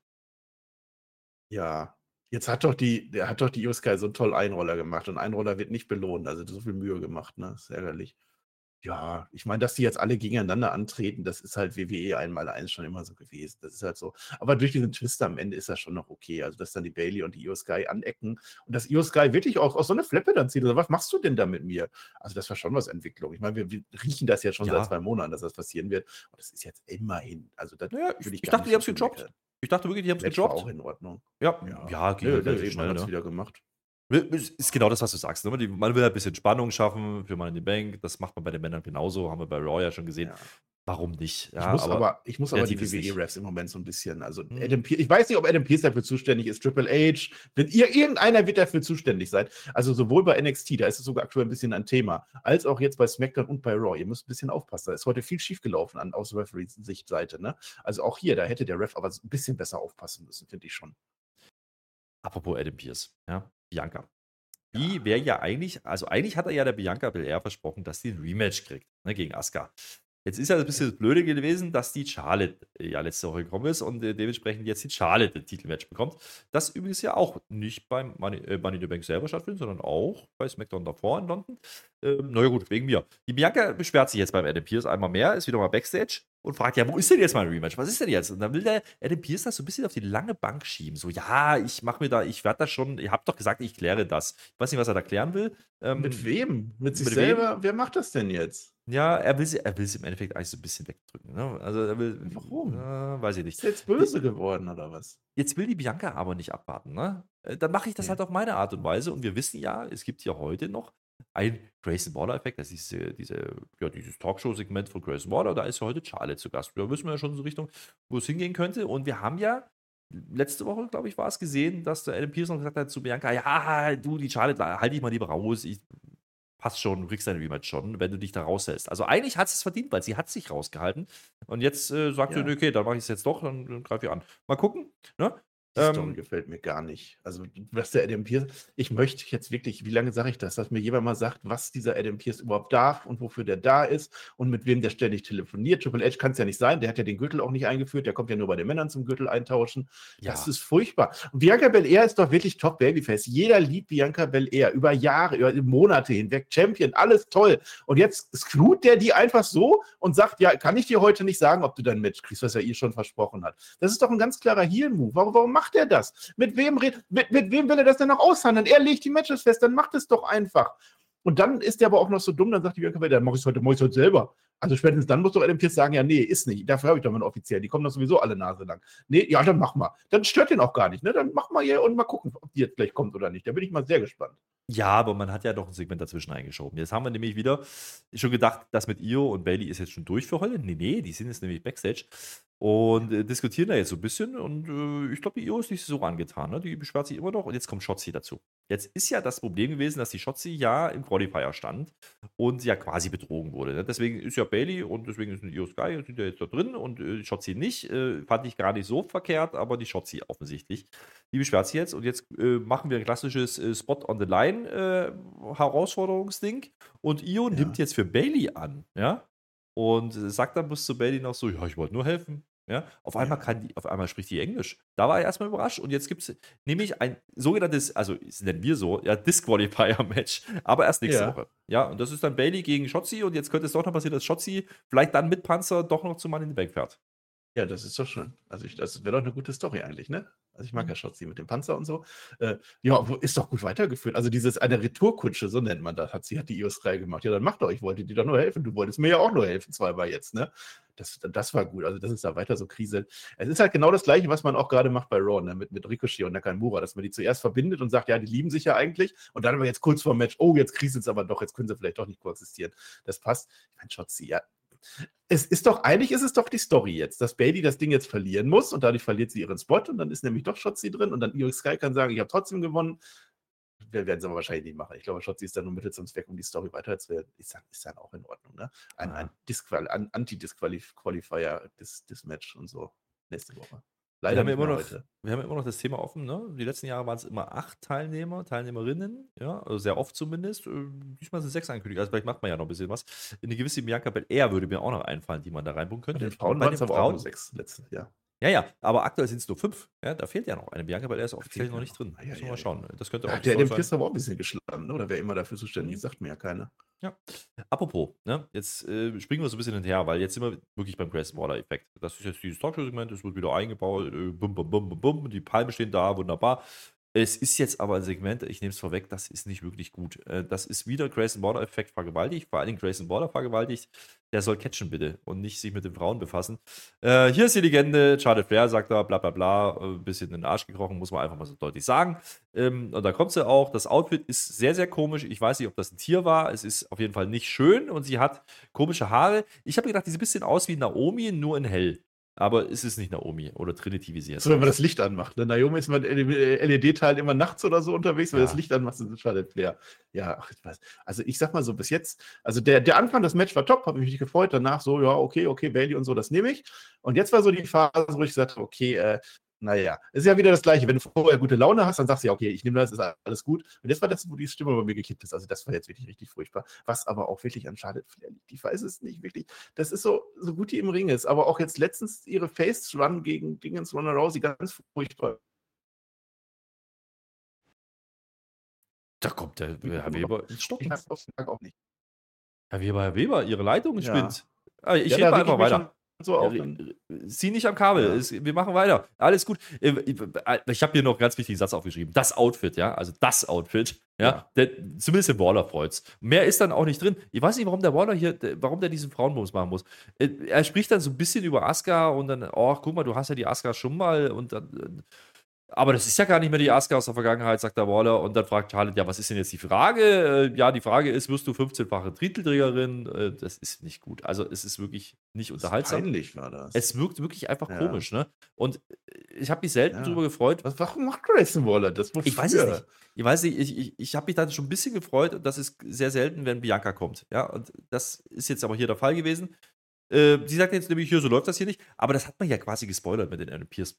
Ja, Jetzt hat doch die, der hat doch die Io Sky so einen tollen Einroller gemacht und Einroller wird nicht belohnt. Also so viel Mühe gemacht, ne? Das ist ärgerlich. Ja, ich meine, dass die jetzt alle gegeneinander antreten, das ist halt WWE einmal eins schon immer so gewesen. Das ist halt so. Aber durch diesen Twist am Ende ist das schon noch okay. Also, dass dann die Bailey und die Io Sky anecken und dass Io Sky wirklich auch aus so eine Fleppe dann zieht. Also, was machst du denn da mit mir? Also, das war schon was Entwicklung. Ich meine, wir, wir riechen das jetzt schon Ja. seit zwei Monaten, dass das passieren wird. Und das ist jetzt immerhin. Also, das Naja, ich, ich gar dachte, nicht die haben es meckern. Ich dachte wirklich, die haben es war auch in Ordnung. Ja, Ja, ja, nö, relativ man schnell, hat es ne? wieder gemacht. Ist genau das, was du sagst. Ne? Die- Man will ein bisschen Spannung schaffen für Money in the Bank. Das macht man bei den Männern genauso. Haben wir bei Raw ja schon gesehen. Ja. Warum nicht? Ich Ja, muss aber, ich muss aber die. WWE-Refs im Moment so ein bisschen, also Hm. Adam Pierce, ich weiß nicht, ob Adam Pierce dafür zuständig ist, Triple H, wenn ihr, irgendeiner wird dafür zuständig sein. Also sowohl bei NXT, da ist es sogar aktuell ein bisschen ein Thema, als auch jetzt bei SmackDown und bei Raw. Ihr müsst ein bisschen aufpassen. Da ist heute viel schiefgelaufen an, aus Referee-Sichtseite. Ne? Also auch hier, da hätte der Ref aber ein bisschen besser aufpassen müssen, finde ich schon. Apropos Adam Pierce, ja, Bianca. Die wäre ja eigentlich, also eigentlich hat er ja der Bianca Belair versprochen, dass die ein Rematch kriegt, ne, gegen Asuka. Jetzt ist ja ein bisschen das Blöde gewesen, dass die Charlotte äh, ja letzte Woche gekommen ist und äh, dementsprechend jetzt die Charlotte ein Titelmatch bekommt. Das übrigens ja auch nicht beim Money, äh, Money in the Bank selber stattfindet, sondern auch bei SmackDown davor in London. Ähm, naja, gut, wegen mir. Die Bianca beschwert sich jetzt beim Adam Pierce einmal mehr, ist wieder mal Backstage und fragt: Ja, wo ist denn jetzt mein Rematch? Was ist denn jetzt? Und dann will der Adam Pierce das so ein bisschen auf die lange Bank schieben. So, ja, ich mache mir da, ich werde das schon, ihr habt doch gesagt, ich kläre das. Ich weiß nicht, was er da klären will. Ähm, Mit wem? Mit sich mit wem? selber? Wer macht das denn jetzt? ja, er will sie, er will sie im Endeffekt eigentlich so ein bisschen wegdrücken. Ne? Also er will. Warum? Äh, weiß ich nicht. Ist jetzt böse geworden oder was? Jetzt will die Bianca aber nicht abwarten, ne? Äh, Dann mache ich das Ja. halt auf meine Art und Weise. Und wir wissen ja, es gibt ja heute noch ein Grayson Waller-Effekt, das ist diese, diese, ja, dieses Talkshow-Segment von Grayson Waller, da ist ja heute Charlotte zu Gast. Da wissen wir ja schon so Richtung, wo es hingehen könnte. Und wir haben ja letzte Woche, glaube ich, war es gesehen, dass der Adam Pearce noch gesagt hat zu Bianca, ja, du, die Charlotte, halte ich mal lieber raus. Ich, passt schon, du kriegst dein Rematch schon, wenn du dich da raushältst. Also eigentlich hat sie es verdient, weil sie hat sich rausgehalten. Und jetzt äh, sagt Ja. sie, okay, dann mache ich es jetzt doch, dann, dann greife ich an. Mal gucken. Ne? Die Ähm, Story gefällt mir gar nicht. Also, was der Adam Pierce, ich möchte jetzt wirklich, wie lange sage ich das, dass mir jemand mal sagt, was dieser Adam Pierce überhaupt darf und wofür der da ist und mit wem der ständig telefoniert. Triple H kann es ja nicht sein, der hat ja den Gürtel auch nicht eingeführt, der kommt ja nur bei den Männern zum Gürtel eintauschen. Das Ja. ist furchtbar. Und Bianca Belair ist doch wirklich top Babyface. Jeder liebt Bianca Belair über Jahre, über Monate hinweg. Champion, alles toll. Und jetzt screwt der die einfach so und sagt, ja, kann ich dir heute nicht sagen, ob du dein Match kriegst, was er ihr schon versprochen hat. Das ist doch ein ganz klarer Heel-Move. Warum, warum macht er das? Mit wem, mit, mit wem will er das denn noch aushandeln? Er legt die Matches fest, dann macht es doch einfach. Und dann ist er aber auch noch so dumm, dann sagt die Bianca Belair, dann mach ich es heute, mach heute selber. Also spätestens dann muss doch Adam Pierce sagen, ja, nee, ist nicht. Dafür habe ich doch mal einen offiziell. Die kommen doch sowieso alle Nase lang. Nee, ja, dann mach mal. Dann stört den auch gar nicht. Ne? Dann mach mal hier und mal gucken, ob die jetzt gleich kommt oder nicht. Da bin ich mal sehr gespannt. Ja, aber man hat ja doch ein Segment dazwischen eingeschoben. Jetzt haben wir nämlich wieder schon gedacht, das mit Io und Bailey ist jetzt schon durch für heute. Nee, nee, die sind jetzt nämlich Backstage und äh, diskutieren da jetzt so ein bisschen. Und äh, ich glaube, die Io ist nicht so angetan. Ne? Die beschwert sich immer noch und jetzt kommt Shotzi dazu. Jetzt ist ja das Problem gewesen, dass die Shotzi ja im Qualifier stand und ja quasi betrogen wurde. Ne? Deswegen ist ja Bailey und deswegen ist ein Io Sky und sind ja jetzt da drin und äh, die Shotzi nicht. Äh, fand ich gar nicht so verkehrt, aber die Shotzi offensichtlich. Die beschwert sich jetzt und jetzt äh, machen wir ein klassisches äh, Spot on the Line äh, Herausforderungsding und Io Ja. nimmt jetzt für Bailey an, ja, und sagt dann bis zu Bailey noch so, ja, ich wollte nur helfen. Ja, auf einmal kann die, auf einmal spricht die Englisch. Da war er erstmal überrascht und jetzt gibt es nämlich ein sogenanntes, also das nennen wir so, ja, Disqualifier-Match, aber erst nächste Ja. Woche. Ja, und das ist dann Bailey gegen Shotzi und jetzt könnte es doch noch passieren, dass Shotzi vielleicht dann mit Panzer doch noch zum Mann in den Bank fährt. Ja, das ist doch schön. Also ich, das wäre doch eine gute Story eigentlich, ne? Also ich mag Mhm. ja Shotzi mit dem Panzer und so. Äh, ja, ist doch gut weitergeführt. Also dieses eine Retourkutsche, so nennt man das, hat sie hat die iOS 3 gemacht. Ja, dann mach doch, ich wollte dir doch nur helfen. Du wolltest mir ja auch nur helfen, zweimal jetzt, ne? Das, das war gut. Also, dass es da weiter so kriselt. Es ist halt genau das Gleiche, was man auch gerade macht bei Raw, ne? mit, mit Ricochet und Nakamura, dass man die zuerst verbindet und sagt, ja, die lieben sich ja eigentlich. Und dann aber jetzt kurz vor dem Match, oh, jetzt kriselt es aber doch, jetzt können sie vielleicht doch nicht koexistieren. Das passt. Ich meine, Shotzi, ja, es ist doch, eigentlich ist es doch die Story jetzt, dass Bailey das Ding jetzt verlieren muss und dadurch verliert sie ihren Spot und dann ist nämlich doch Shotzi drin und dann Io Sky kann sagen, ich habe trotzdem gewonnen. Wir werden es aber wahrscheinlich nicht machen. Ich glaube, Shotzi ist dann nur Mittel zum Zweck, um die Story weiterzuführen. Ist dann, ist dann auch in Ordnung, ne? Ein, Ja. ein, Disqual ein Anti-Disqualifier, das Match und so. Nächste Woche. Wir Leider haben, ja nicht immer mehr noch, heute. wir haben immer noch das Thema offen. Ne? Die letzten Jahre waren es immer acht Teilnehmer, Teilnehmerinnen, ja, also sehr oft zumindest. Äh, Diesmal sind sechs angekündigt, also vielleicht macht man ja noch ein bisschen was. Eine gewisse Bianca Belair würde mir auch noch einfallen, die man da reinbringen Bei könnte. den Frauen bei waren es aber auch sechs letztes Jahr. Ja, ja, aber aktuell sind es nur fünf. Ja, da fehlt ja noch eine. Bianca Belair ist offiziell noch ja nicht drin. Ah, ja, Müssen wir ja, mal ja. schauen. Das könnte auch hat der sein. Pierce aber auch ein bisschen geschlagen, oder? Wer immer dafür zuständig Mhm. ist, sagt mir ja keiner. Apropos, ne, jetzt äh, springen wir so ein bisschen hinterher, weil jetzt sind wir wirklich beim Grayson Waller-Effekt. Das ist jetzt dieses Talkshow-Segment, es wird wieder eingebaut, äh, bum, bum, bum, bum, bum, die Palmen stehen da, wunderbar. Es ist jetzt aber ein Segment, ich nehme es vorweg, das ist nicht wirklich gut. Äh, das ist wieder Grayson Waller-Effekt vergewaltigt, vor allen Dingen Grayson Waller vergewaltigt. Der soll catchen bitte und nicht sich mit den Frauen befassen. Äh, hier ist die Legende, Charlotte Flair sagt da, bla bla bla, äh, ein bisschen in den Arsch gekrochen, muss man einfach mal so deutlich sagen. Ähm, und da kommt sie auch. Das Outfit ist sehr, sehr komisch. Ich weiß nicht, ob das ein Tier war. Es ist auf jeden Fall nicht schön und sie hat komische Haare. Ich habe gedacht, die sieht ein bisschen aus wie Naomi, nur in hell. Aber es ist nicht Naomi oder Trinity, wie sie jetzt So, wenn man das Licht anmacht. Ne? Naomi ist mit LED-Teilen immer nachts oder so unterwegs, wenn Ja. das Licht anmacht, ist es Charlotte Flair. Ja, ach, ich weiß. Also ich sag mal so, bis jetzt, also der, der Anfang des Match war top, habe mich gefreut. Danach so, ja, okay, okay, Bailey und so, das nehme ich. Und jetzt war so die Phase, wo ich gesagt habe, okay, äh, naja, ist ja wieder das Gleiche. Wenn du vorher gute Laune hast, dann sagst du ja, okay, ich nehme das, ist alles gut. Und jetzt war das, wo die Stimme bei mir gekippt ist. Also das war jetzt wirklich richtig furchtbar. Was aber auch wirklich an Charlotte Flair liegt. Ich weiß es nicht wirklich. Das ist so, so gut die im Ring ist. Aber auch jetzt letztens ihre Face-Run gegen Dingens Ronda Rousey ganz furchtbar. Da kommt der Herr Weber ins Ich Stocken. mag auch, nicht. Herr Weber, Herr Weber, Ihre Leitung Ja. spinnt. Ah, ich Ja, rede ich einfach weiter. So auf, dann, Zieh nicht am Kabel. Ja. Wir machen weiter. Alles gut. Äh, Ich habe hier noch einen ganz wichtigen Satz aufgeschrieben. Das Outfit, ja. Also das Outfit. Ja. Ja. Der, zumindest den Waller freut's. Mehr ist dann auch nicht drin. Ich weiß nicht, warum der Waller hier, warum der diesen Frauenbums machen muss. Äh, Er spricht dann so ein bisschen über Asuka und dann, oh, guck mal, du hast ja die Asuka schon mal und dann. Aber das ist ja gar nicht mehr die Asuka aus der Vergangenheit, sagt der Waller. Und dann fragt Charlotte, ja, was ist denn jetzt die Frage? Äh, Ja, die Frage ist, wirst du 15-fache Titelträgerin? Äh, Das ist nicht gut. Also es ist wirklich nicht unterhaltsam. peinlich war das. Es wirkt wirklich einfach Ja. komisch, ne? Und äh, ich habe mich selten Ja. darüber gefreut. Was, warum macht Grayson Waller das? Ich weiß es Wofür? nicht. Ich weiß nicht, ich, ich, ich habe mich dann schon ein bisschen gefreut und das ist sehr selten, wenn Bianca kommt. Ja, und das ist jetzt aber hier der Fall gewesen. Sie sagt jetzt nämlich, hier, so läuft das hier nicht, aber das hat man ja quasi gespoilert mit den Adam Pierce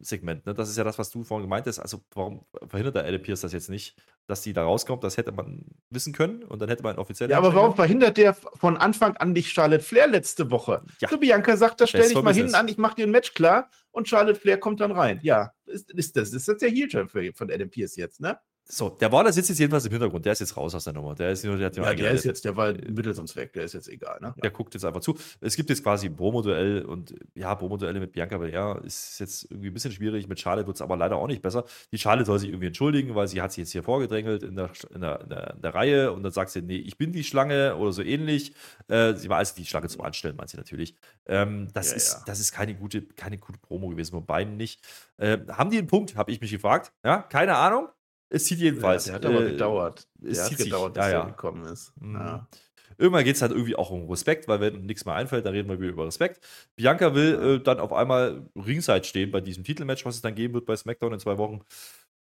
Segment. Ne? Das ist ja das, was du vorhin gemeint hast. Also, warum verhindert der Adam Pierce das jetzt nicht, dass die da rauskommt? Das hätte man wissen können und dann hätte man offiziell. Ja, aber warum verhindert der von Anfang an nicht Charlotte Flair letzte Woche? Ja. So, Bianca sagt, da stell dich mal hinten an, ich mach dir ein Match klar und Charlotte Flair kommt dann rein. Ja, ist, ist das ist jetzt der Heel-Turn von Adam Pierce jetzt, ne? So, der Waller sitzt jetzt jedenfalls im Hintergrund. Der ist jetzt raus aus der Nummer. Der ist nur, der hat Ja, der ist jetzt, der war Mittel zum Zweck, der ist jetzt egal, ne? Der guckt jetzt einfach zu. Es gibt jetzt quasi ein Promo-Duell und ja, Promo-Duelle mit Bianca Belair ist jetzt irgendwie ein bisschen schwierig. Mit Charlotte wird es aber leider auch nicht besser. Die Charlotte soll sich irgendwie entschuldigen, weil sie hat sich jetzt hier vorgedrängelt in der, in der, in der, in der Reihe und dann sagt sie, nee, ich bin die Schlange oder so ähnlich. Äh, sie war also die Schlange zum Anstellen, meint sie natürlich. Ähm, das, Ja, ist, ja. das ist keine gute, keine gute Promo gewesen, von beiden nicht. Äh, haben die einen Punkt, habe ich mich gefragt. Ja, keine Ahnung. Es sieht jedenfalls. der hat aber äh, gedauert. es Der hat zieht sich. gedauert, Ja, bis ja. er gekommen ist. Mhm. Ja. Irgendwann geht es halt irgendwie auch um Respekt, weil wenn nichts mehr einfällt, dann reden wir wieder über Respekt. Bianca will äh, dann auf einmal ringside stehen bei diesem Titelmatch, was es dann geben wird bei SmackDown in zwei Wochen.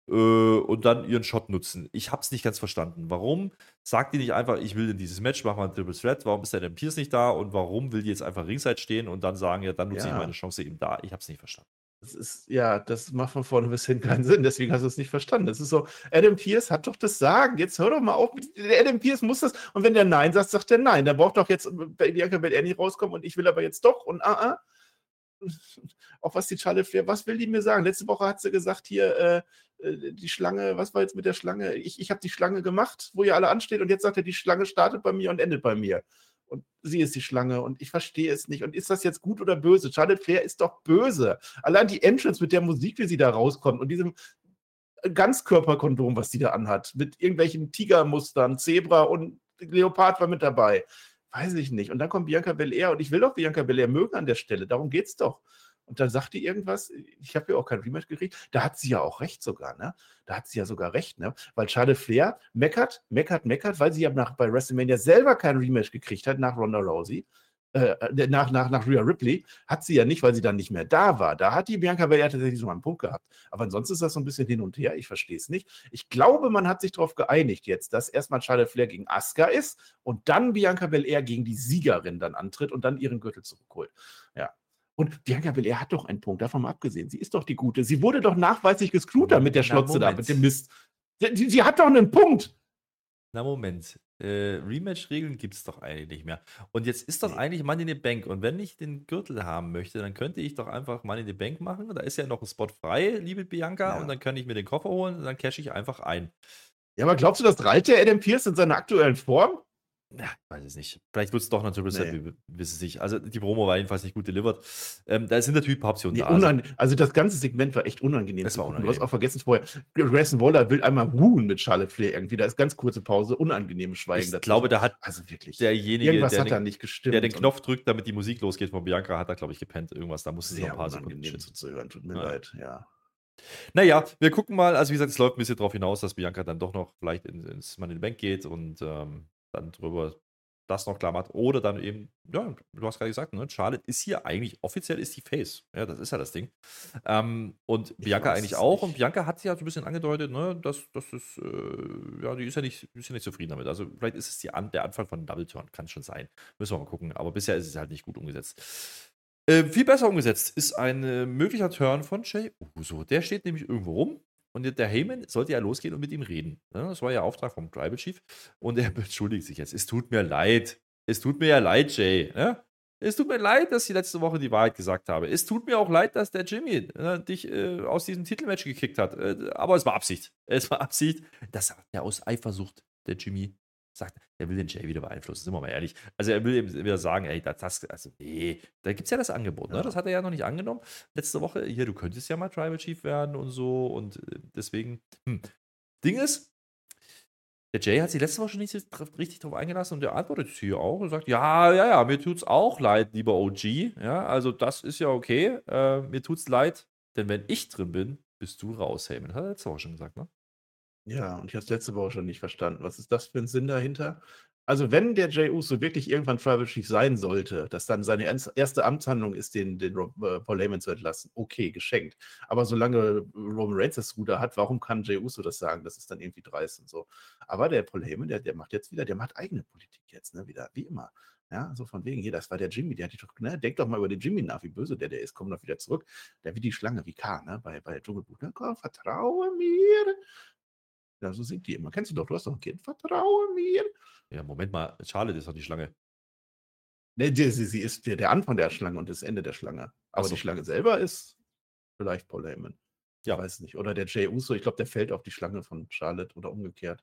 Äh, und dann ihren Shot nutzen. Ich habe es nicht ganz verstanden. Warum sagt die nicht einfach, ich will in dieses Match, mach mal ein Triple Threat? Warum ist der denn Pierce nicht da? Und warum will die jetzt einfach ringside stehen und dann sagen, ja, dann nutze ich Ja. meine Chance eben da? Ich habe es nicht verstanden. Das ist, ja, das macht von vorne bis hin keinen Sinn, deswegen hast du es nicht verstanden. Das ist so, Adam Pierce hat doch das Sagen. Jetzt hör doch mal auf. Der Adam Pierce muss das. Und wenn der Nein sagt, sagt er Nein. Der braucht doch jetzt Bianca Belair nicht rauskommen und ich will aber jetzt doch und ah, ah. Auch was die Charlotte Flair, was will die mir sagen? Letzte Woche hat sie gesagt, hier, äh, äh, die Schlange, was war jetzt mit der Schlange? Ich, ich habe die Schlange gemacht, wo ihr alle ansteht und jetzt sagt er, die Schlange startet bei mir und endet bei mir. Und sie ist die Schlange und ich verstehe es nicht. Und ist das jetzt gut oder böse? Charlotte Flair ist doch böse. Allein die Entrance mit der Musik, wie sie da rauskommt und diesem Ganzkörperkondom, was sie da anhat, mit irgendwelchen Tigermustern, Zebra und Leopard war mit dabei. Weiß ich nicht. Und dann kommt Bianca Belair und ich will doch Bianca Belair mögen an der Stelle. Darum geht's doch. Und dann sagt die irgendwas, ich habe ja auch kein Rematch gekriegt, da hat sie ja auch recht sogar, ne? Da hat sie ja sogar recht, ne? Weil Charlotte Flair meckert, meckert, meckert, weil sie ja nach, bei WrestleMania selber kein Rematch gekriegt hat nach Ronda Rousey. Äh, nach, nach, nach Rhea Ripley hat sie ja nicht, weil sie dann nicht mehr da war. Da hat die Bianca Belair tatsächlich so einen Punkt gehabt. Aber ansonsten ist das so ein bisschen hin und her. Ich verstehe es nicht. Ich glaube, man hat sich darauf geeinigt jetzt, dass erstmal Charlotte Flair gegen Asuka ist und dann Bianca Belair gegen die Siegerin dann antritt und dann ihren Gürtel zurückholt. Ja. Und Bianca Belair hat doch einen Punkt, davon mal abgesehen. Sie ist doch die Gute. Sie wurde doch nachweislich gescrewt da mit der Schlotze da, mit dem Mist. Sie, sie hat doch einen Punkt. Na, Moment. äh, Rematch-Regeln gibt es doch eigentlich nicht mehr. Und jetzt ist doch Nee. eigentlich Money in the Bank. Und wenn ich den Gürtel haben möchte, dann könnte ich doch einfach Money in the Bank machen. Da ist ja noch ein Spot frei, liebe Bianca. Ja. Und dann kann ich mir den Koffer holen und dann cash ich einfach ein. Ja, aber glaubst du, das reicht der Adam Pierce in seiner aktuellen Form? Ja, ich weiß es nicht. Vielleicht wird es doch noch Triple Threat, Nee. wissen es nicht. Also die Promo war jedenfalls nicht gut delivered. Ähm, da sind natürlich ein paar Optionen Nee, da. Also, also das ganze Segment war echt unangenehm. Zu war gucken. Du unangenehm. hast auch vergessen vorher, Grayson Waller will einmal ruhen mit Charlotte Flair irgendwie. Da ist ganz kurze Pause, unangenehmes Schweigen. ich glaube, da hat also wirklich. derjenige, Irgendwas der, hat den, nicht gestimmt. der den Knopf drückt, damit die Musik losgeht von Bianca, hat da, glaube ich, gepennt. Irgendwas, da musste sie noch ein paar Sekunden unangenehm chillen. zuzuhören. Tut mir Ja. leid, ja. Naja, wir gucken mal. Also, wie gesagt, es läuft ein bisschen darauf hinaus, dass Bianca dann doch noch vielleicht in, ins Money in Bank geht und ähm, dann drüber das noch klar macht. Oder dann eben, ja, du hast gerade gesagt, ne, Charlotte ist hier eigentlich, offiziell ist die Face. Ja, das ist ja das Ding. Ähm, und Ich Bianca eigentlich auch. nicht. Und Bianca hat ja so ein bisschen angedeutet, ne, dass das ist, äh, ja, die ist ja, nicht, ist ja nicht zufrieden damit. Also, vielleicht ist es die An der Anfang von Double Turn, kann schon sein. Müssen wir mal gucken. Aber bisher ist es halt nicht gut umgesetzt. Äh, viel besser umgesetzt ist ein äh, möglicher Turn von Jay Uso. Der steht nämlich irgendwo rum und der Heyman sollte ja losgehen und mit ihm reden. Ja, das war ja Auftrag vom Tribal Chief und er entschuldigt sich jetzt. Es tut mir leid. Es tut mir ja leid, Jay. Ja? Es tut mir leid, dass ich letzte Woche die Wahrheit gesagt habe. Es tut mir auch leid, dass der Jimmy äh, dich äh, aus diesem Titelmatch gekickt hat. Äh, aber es war Absicht. Es war Absicht. Das sagt er aus Eifersucht, der Jimmy sagt, er will den Jay wieder beeinflussen, sind wir mal ehrlich. Also er will ihm wieder sagen, ey, das, das also nee, da gibt es ja das Angebot, ne? Das hat er ja noch nicht angenommen. Letzte Woche, hier, du könntest ja mal Tribal Chief werden und so und äh, deswegen, hm. Ding ist, der Jay hat sich letzte Woche schon nicht richtig drauf eingelassen und der antwortet hier auch und sagt, ja, ja, ja, mir tut's auch leid, lieber OG, ja, also das ist ja okay, äh, mir tut's leid, denn wenn ich drin bin, bist du raus, Heyman. Hat er letzte Woche schon gesagt, ne? Ja, und ich habe es letzte Woche schon nicht verstanden. Was ist das für ein Sinn dahinter? Also, wenn der Jey Uso wirklich irgendwann Tribal Chief sein sollte, dass dann seine erste Amtshandlung ist, den, den Rob, äh, Paul Heyman zu entlassen, okay, geschenkt. Aber solange Roman Reigns das Ruder hat, warum kann Jey Uso das sagen? Das ist dann irgendwie dreist und so. Aber der Paul Heyman, der, der macht jetzt wieder, der macht eigene Politik jetzt, ne, wieder, wie immer. Ja, so von wegen, hier, das war der Jimmy, der hat die doch, ne, denk doch mal über den Jimmy nach, wie böse der, der ist, komm doch wieder zurück. Der wie die Schlange, wie K, ne, bei, bei Dschungelbuch, ne, komm, vertraue mir. Ja, so singt die immer. Kennst du doch, du hast doch ein Kind. Vertraue mir. Ja, Moment mal, Charlotte ist doch die Schlange. Ne, die, sie, sie ist der, der Anfang der Schlange und das Ende der Schlange. Aber so. die Schlange selber ist vielleicht Paul Heyman. Ich Ja. weiß nicht. Oder der Jay Uso, ich glaube, der fällt auf die Schlange von Charlotte oder umgekehrt.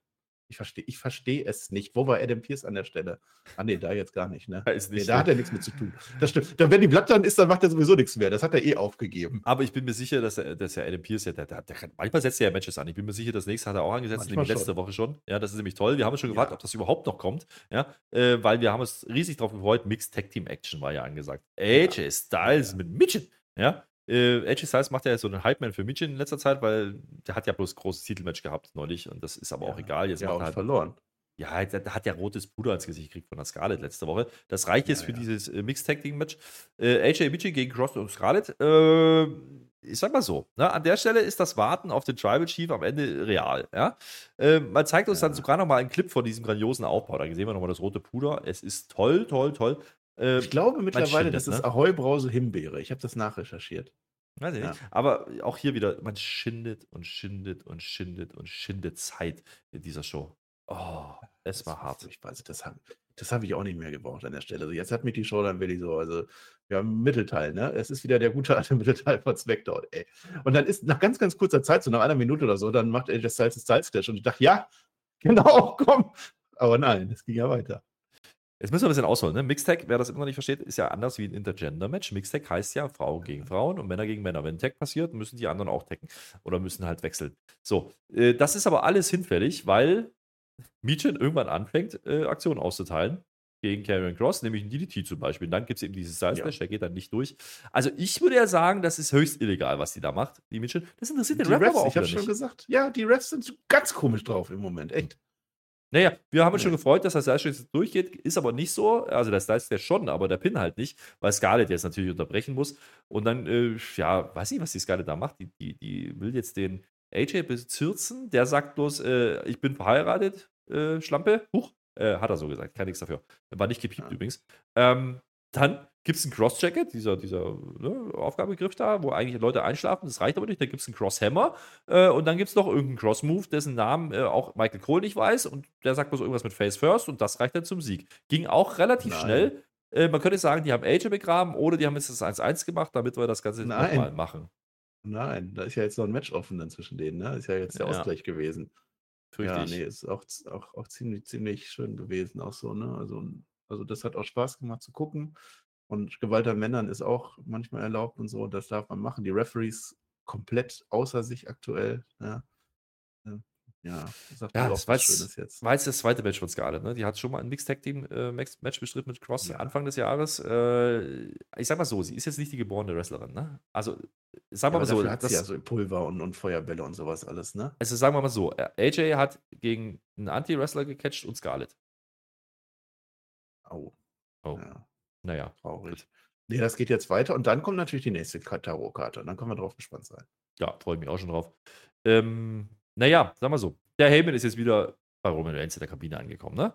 Ich verstehe ich versteh es nicht. Wo war Adam Pierce an der Stelle? Ah, nee, da jetzt gar nicht, ne? Da ist Nee, nicht da so. hat er nichts mit zu tun. Das stimmt. Dann, wenn die Blatt dann ist, dann macht er sowieso nichts mehr. Das hat er eh aufgegeben. Aber ich bin mir sicher, dass dass der Adam Pierce, ja, der, der, der, manchmal setzt er ja Matches an. Ich bin mir sicher, das nächste hat er auch angesetzt, nämlich letzte schon. Woche schon. Ja, das ist nämlich toll. Wir haben uns schon gefragt, Ja. ob das überhaupt noch kommt. Ja, äh, weil wir haben uns riesig drauf gefreut. Mixed Tag Team Action war ja angesagt. AJ Styles Ja. mit Mitchin. Ja, äh, AJ Styles macht ja so einen Hype-Man für Mitchin in letzter Zeit, weil der hat ja bloß ein großes Titelmatch gehabt neulich und das ist aber auch Ja. egal. Jetzt Ja, macht er halt verloren. ja, der der hat ja rotes Puder ins Gesicht gekriegt von der Scarlett letzte Woche. Das reicht jetzt Ja, für dieses äh, Mixed Tag Team Match. Äh, AJ Mitchell gegen Cross und Scarlett. Äh, ich sag mal so, ne, an der Stelle ist das Warten auf den Tribal Chief am Ende real. Ja? Äh, man zeigt uns dann Ja. sogar noch mal einen Clip von diesem grandiosen Aufbau. Da sehen wir noch mal das rote Puder. Es ist toll, toll, toll. Äh, Ich glaube mittlerweile, das ist ne? Ahoi Brause Himbeere. Ich habe das nachrecherchiert. Weiß ich Ja. nicht. Aber auch hier wieder, man schindet und schindet und schindet und schindet Zeit in dieser Show. Oh, es Das war hart. Ich weiß, das habe das hab ich auch nicht mehr gebraucht an der Stelle. Also jetzt hat mich die Show dann wirklich so, also wir haben einen Mittelteil, ne? Es ist wieder der gute alte Mittelteil von SmackDown, ey. Und dann ist nach ganz, ganz kurzer Zeit, so nach einer Minute oder so, dann macht AJ Styles einen Styles Clash und ich dachte, ja, genau, komm. Aber nein, das ging ja weiter. Jetzt müssen wir ein bisschen ausholen. Ne? Mixtag, wer das immer noch nicht versteht, ist ja anders wie ein Intergender-Match. Mixtag heißt ja Frauen gegen Frauen und Männer gegen Männer. Wenn ein Tag passiert, müssen die anderen auch taggen oder müssen halt wechseln. So, äh, das ist aber alles hinfällig, weil Michin irgendwann anfängt, äh, Aktionen auszuteilen gegen Karrion Cross, nämlich ein DDT zum Beispiel. Und dann gibt es eben dieses Style Ja. Slash, der geht dann nicht durch. Also ich würde ja sagen, das ist höchst illegal, was die da macht, die Michin. Das interessiert den Rap aber auch ich habe schon nicht. gesagt, ja, die Refs sind ganz komisch drauf im Moment, echt. Naja, wir haben uns schon Nee. gefreut, dass das Styles jetzt durchgeht, ist aber nicht so. Also der Styles der schon, aber der Pin halt nicht, weil Scarlett jetzt natürlich unterbrechen muss. Und dann, äh, ja, weiß ich, was die Scarlett da macht. Die, die, die will jetzt den AJ bezirzen. Der sagt bloß, äh, ich bin verheiratet, äh, Schlampe. Huch, äh, hat er so gesagt, kann nichts dafür. War nicht gepiept Ja. übrigens. Ähm, dann gibt es einen Cross-Jacket, dieser, dieser ne, Aufgabegriff da, wo eigentlich Leute einschlafen, das reicht aber nicht. Dann gibt es einen Cross-Hammer äh, und dann gibt es noch irgendeinen Cross-Move, dessen Namen äh, auch Michael Cole nicht weiß und der sagt bloß irgendwas mit Face First und das reicht dann zum Sieg. Ging auch relativ Nein. schnell. Äh, man könnte sagen, die haben AJ begraben oder die haben jetzt das 1-1 gemacht, damit wir das Ganze nochmal machen. Nein, da ist ja jetzt noch ein Match offen dann zwischen denen, ne? Ist ja jetzt der Ja. Ausgleich gewesen. Fürchte ja, ich. nee, ist auch, auch, auch ziemlich, ziemlich schön gewesen, auch so, ne? Also, also das hat auch Spaß gemacht zu gucken. Und Gewalt an Männern ist auch manchmal erlaubt und so, das darf man machen. Die Referees komplett außer sich aktuell. Ja, ja, ja sagt Ja, das war jetzt-. War jetzt das zweite Match von Scarlett, ne? Die hat schon mal ein Mixed Tag Team äh, Match bestritten mit Cross Ja. Anfang des Jahres. Äh, ich sag mal so, sie ist jetzt nicht die geborene Wrestlerin, ne? Also, sagen wir Aber mal so, hat sie das, ja so Pulver und, und Feuerbälle und sowas alles, ne? also sagen wir mal so, äh, AJ hat gegen einen Anti-Wrestler gecatcht und Scarlett. Au. Oh. Ja, Naja, traurig. Nee, das geht jetzt weiter und dann kommt natürlich die nächste Ka- Tarotkarte. Und dann können wir drauf gespannt sein. ja, freue mich auch schon drauf. Ähm, naja, sagen wir so, der Heyman ist jetzt wieder bei Roman Reigns in der Kabine angekommen, ne?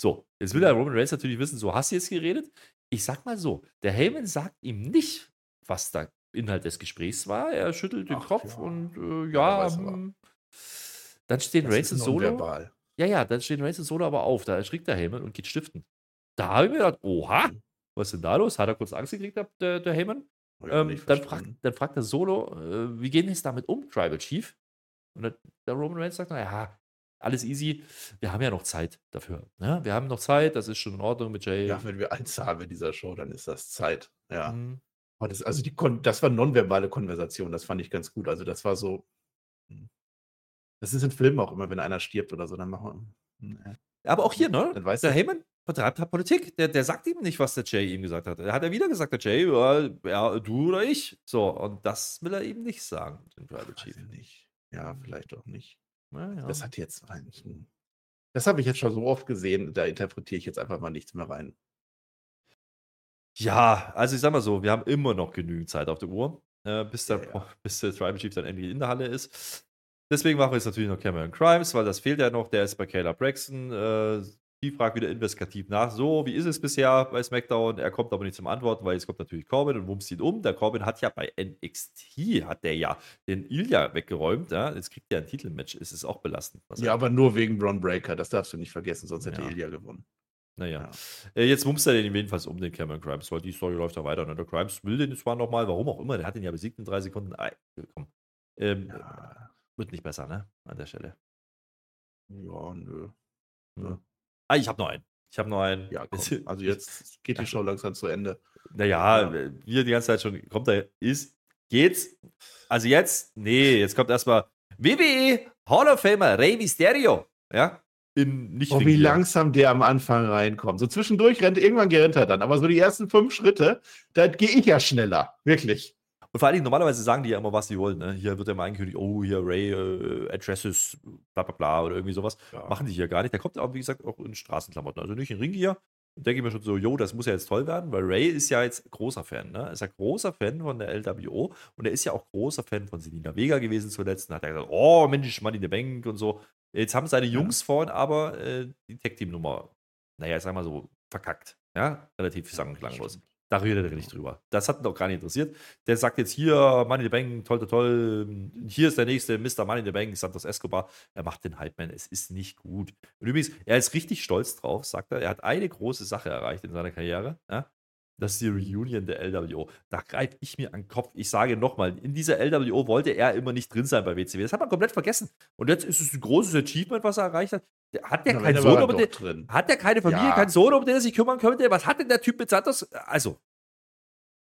So, jetzt will der Roman Reigns natürlich wissen, so hast du jetzt geredet? Ich sag mal so, der Heyman sagt ihm nicht, was da Inhalt des Gesprächs war. Er schüttelt den Ach, Kopf ja. und äh, Ja, ja, hm. dann stehen Reigns und Solo. Ja, ja, dann stehen Reigns und Solo aber auf. Da erschrickt der Heyman und geht stiften. Da habe ich mir gedacht, oha, Mhm. Was ist denn da los? Hat er kurz Angst gekriegt, der- der, Heyman? Ähm, dann, fragt, dann fragt der Solo, äh, wie gehen wir jetzt damit um, Tribal Chief? Und der, der Roman Reigns sagt, naja, alles easy, wir haben ja noch Zeit dafür. Ne? Wir haben noch Zeit, das ist schon in Ordnung mit Jay. Ja, wenn wir eins haben in dieser Show, dann ist das Zeit. Ja. Mhm. Das, also die Kon das war nonverbale Konversation, das fand ich ganz gut. Also das war so. hm. Das ist in Filmen auch immer, wenn einer stirbt oder so, dann machen wir. ja. Aber auch hier, ne? Dann weißt der Heyman vertreibt halt Politik. Der, der sagt ihm nicht, was der Jay ihm gesagt hat. Er hat ja wieder gesagt, der Jay, ja, ja, du oder ich. So, und das will er ihm nicht sagen, den Weiß Chief. ich nicht. Ja, vielleicht auch nicht. Ja, ja. Das hat jetzt. Das habe ich jetzt schon so oft gesehen, da interpretiere ich jetzt einfach mal nichts mehr rein. Ja, also ich sag mal so, wir haben immer noch genügend Zeit auf der Uhr, äh, bis, der, Ja, ja. bis der Tribal Chief dann endlich in der Halle ist. Deswegen machen wir jetzt natürlich noch Cameron Crimes, weil das fehlt ja noch. Der ist bei Kayla Braxton. Äh, die fragt wieder investigativ nach. So, wie ist es bisher bei SmackDown? Er kommt aber nicht zum Antworten, weil jetzt kommt natürlich Corbin und wumst ihn um. Der Corbin hat ja bei NXT, hat der ja den Ilya weggeräumt. Ja? Jetzt kriegt er ein Titelmatch. Es ist auch belastend. Ja, aber nur wegen Braun Breaker, das darfst du nicht vergessen, sonst hätte Ja. Ilya gewonnen. Naja. Ja. Äh, jetzt wumst er den jedenfalls um den Cameron Crimes, weil die Story läuft ja weiter. Ne? Der Crimes will den zwar nochmal, warum auch immer, der hat ihn ja besiegt in drei Sekunden. Ei, komm. Ähm, Ja, Wird nicht besser, ne? An der Stelle. ja nö. Ja. Ah, ich habe noch einen. Ich habe noch einen. Ja, komm. Also jetzt geht die Show langsam zu Ende. Naja, Ja. äh, wir die ganze Zeit schon, kommt da, ist, geht's? Also jetzt, nee, jetzt kommt erstmal WWE Hall of Famer Rey Mysterio. Ja? In nicht Oh, wie langsam der am Anfang reinkommt. So zwischendurch rennt irgendwann rennt er dann, aber so die ersten fünf Schritte, da gehe ich ja schneller. Wirklich. Und vor allen Dingen, normalerweise sagen die ja immer, was sie wollen. Ne? Hier wird ja immer angekündigt, oh, hier Ray äh, addresses, bla bla bla oder irgendwie sowas. Ja. Machen die hier gar nicht. Der kommt aber, wie gesagt, auch in Straßenklamotten. Also nicht in Ringgear. Denke ich mir schon so, jo, das muss ja jetzt toll werden, weil Ray ist ja jetzt großer Fan. Ne? Ist ja großer Fan von der LWO und er ist ja auch großer Fan von Selina Vega gewesen zuletzt. Und hat er gesagt, oh, Mensch, Mann in der Bank und so. Jetzt haben seine Jungs vorhin aber äh, die Tech-Team-Nummer, naja, ich sag mal so, verkackt. Ja, relativ sang- und klanglos. Da redet er nicht drüber. Das hat ihn auch gar nicht interessiert. Der sagt jetzt hier, Money in the Bank, toll, toll, toll. Hier ist der nächste Mr. Money in the Bank, Santos Escobar. Er macht den Hype-Man. Es ist nicht gut. Und übrigens, er ist richtig stolz drauf, sagt er. Er hat eine große Sache erreicht in seiner Karriere. Ja? Das ist die Reunion der LWO. Da greife ich mir an den Kopf. Ich sage nochmal, in dieser LWO wollte er immer nicht drin sein bei WCW. Das hat man komplett vergessen. Und jetzt ist es ein großes Achievement, was er erreicht hat. Hat der keinen war Sohn, er doch den, drin. hat der keine Familie, Ja. keinen Sohn, um den er sich kümmern könnte? Was hat denn der Typ mit Santos? Also,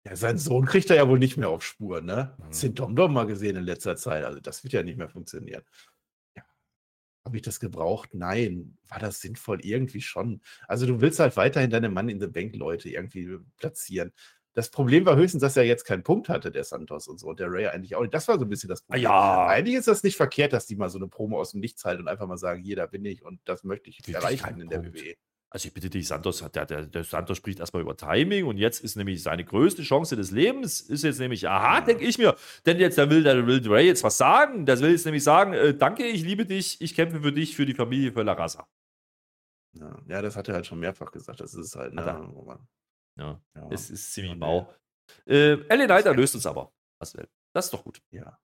Ja, sein Sohn kriegt er ja wohl nicht mehr auf Spur, ne? Mhm. Sind Dom Dom mal gesehen in letzter Zeit. Also das wird ja nicht mehr funktionieren. Habe ich das gebraucht? Nein. War das sinnvoll? Irgendwie schon. Also du willst halt weiterhin deine Mann in the Bank Leute irgendwie platzieren. Das Problem war höchstens, dass er jetzt keinen Punkt hatte, der Santos und so. Und der Ray eigentlich auch nicht. Das war so ein bisschen das Problem. ja. Eigentlich ist das nicht verkehrt, dass die mal so eine Promo aus dem Nichts halten und einfach mal sagen, hier, da bin ich und das möchte ich Wirklich erreichen in der. WWE. Also ich bitte dich, Santos der, der, der Santos spricht erstmal über Timing und jetzt ist nämlich seine größte Chance des Lebens, ist jetzt nämlich, aha, Ja. denke ich mir, denn jetzt, da will der will Ray jetzt was sagen, das will jetzt nämlich sagen, äh, danke, ich liebe dich, ich kämpfe für dich, für die Familie, für La Raza. Ja, ja, das hat er halt schon mehrfach gesagt. Das ist halt, ne, man- Ja, Ja. es ist ziemlich mau. Äh, LA Knight erlöst uns aber. Das ist doch gut. Ja.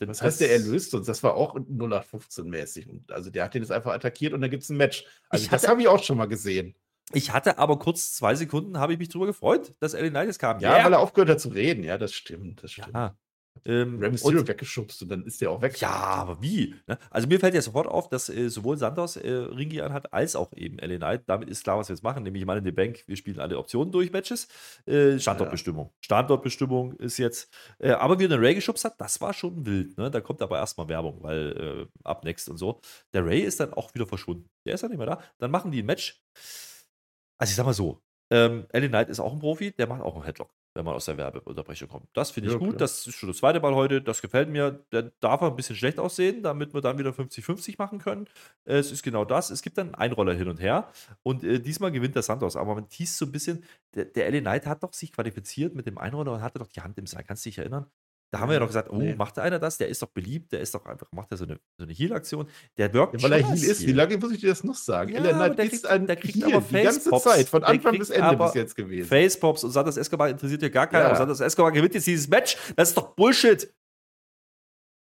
Denn Was heißt das- der erlöst uns? Das war auch 0815-mäßig. Und Also der hat den jetzt einfach attackiert und dann gibt es ein Match. Also Ich das hatte- habe ich auch schon mal gesehen. Ich hatte aber kurz zwei Sekunden, habe ich mich drüber gefreut, dass LA Knight jetzt kam. Ja, weil er aufgehört hat zu reden. Ja, das stimmt. Das stimmt. ja. Ähm, Rey Mysterio und, weggeschubst und dann ist der auch weg. ja, aber wie? Ne? Also mir fällt ja sofort auf, dass äh, sowohl Santos äh, Ringi anhat, als auch eben LA Knight. Damit ist klar, was wir jetzt machen, nämlich mal in die Bank. Wir spielen alle Optionen durch Matches. Äh, Standortbestimmung. Standortbestimmung ist jetzt. Äh, aber wie er den Ray geschubst hat, das war schon wild. Ne? Da kommt aber erstmal Werbung, weil äh, ab next und so. Der Ray ist dann auch wieder verschwunden. Der ist dann nicht mehr da. Dann machen die ein Match. Also ich sag mal so, ähm, LA Knight ist auch ein Profi, der macht auch einen Headlock, wenn man aus der Werbeunterbrechung kommt. Das finde ich Ja, gut, klar. das ist schon das zweite Mal heute, das gefällt mir. Der darf ein bisschen schlecht aussehen, damit wir dann wieder 50-50 machen können. Es ist genau das. Es gibt dann einen Einroller hin und her und äh, diesmal gewinnt der Santos, aber man teast so ein bisschen, der, der LA Knight hat doch sich qualifiziert mit dem Einroller und hatte doch die Hand im Seil. Kannst du dich erinnern? Da haben wir ja doch gesagt, oh, nee. macht einer das? Der ist doch beliebt, der ist doch einfach, macht er so eine, so eine Heal-Aktion. Der wirkt Ja, weil er Heal ist. Wie lange muss ich dir das noch sagen? Ja, Knight der ist kriegt- ein der kriegt Heel aber die ganze. Zeit, von Anfang bis Ende bis jetzt gewesen. Facepops und Santos Escobar interessiert ja gar keiner. Ja. Santos Escobar gewinnt jetzt dieses Match. Das ist doch Bullshit.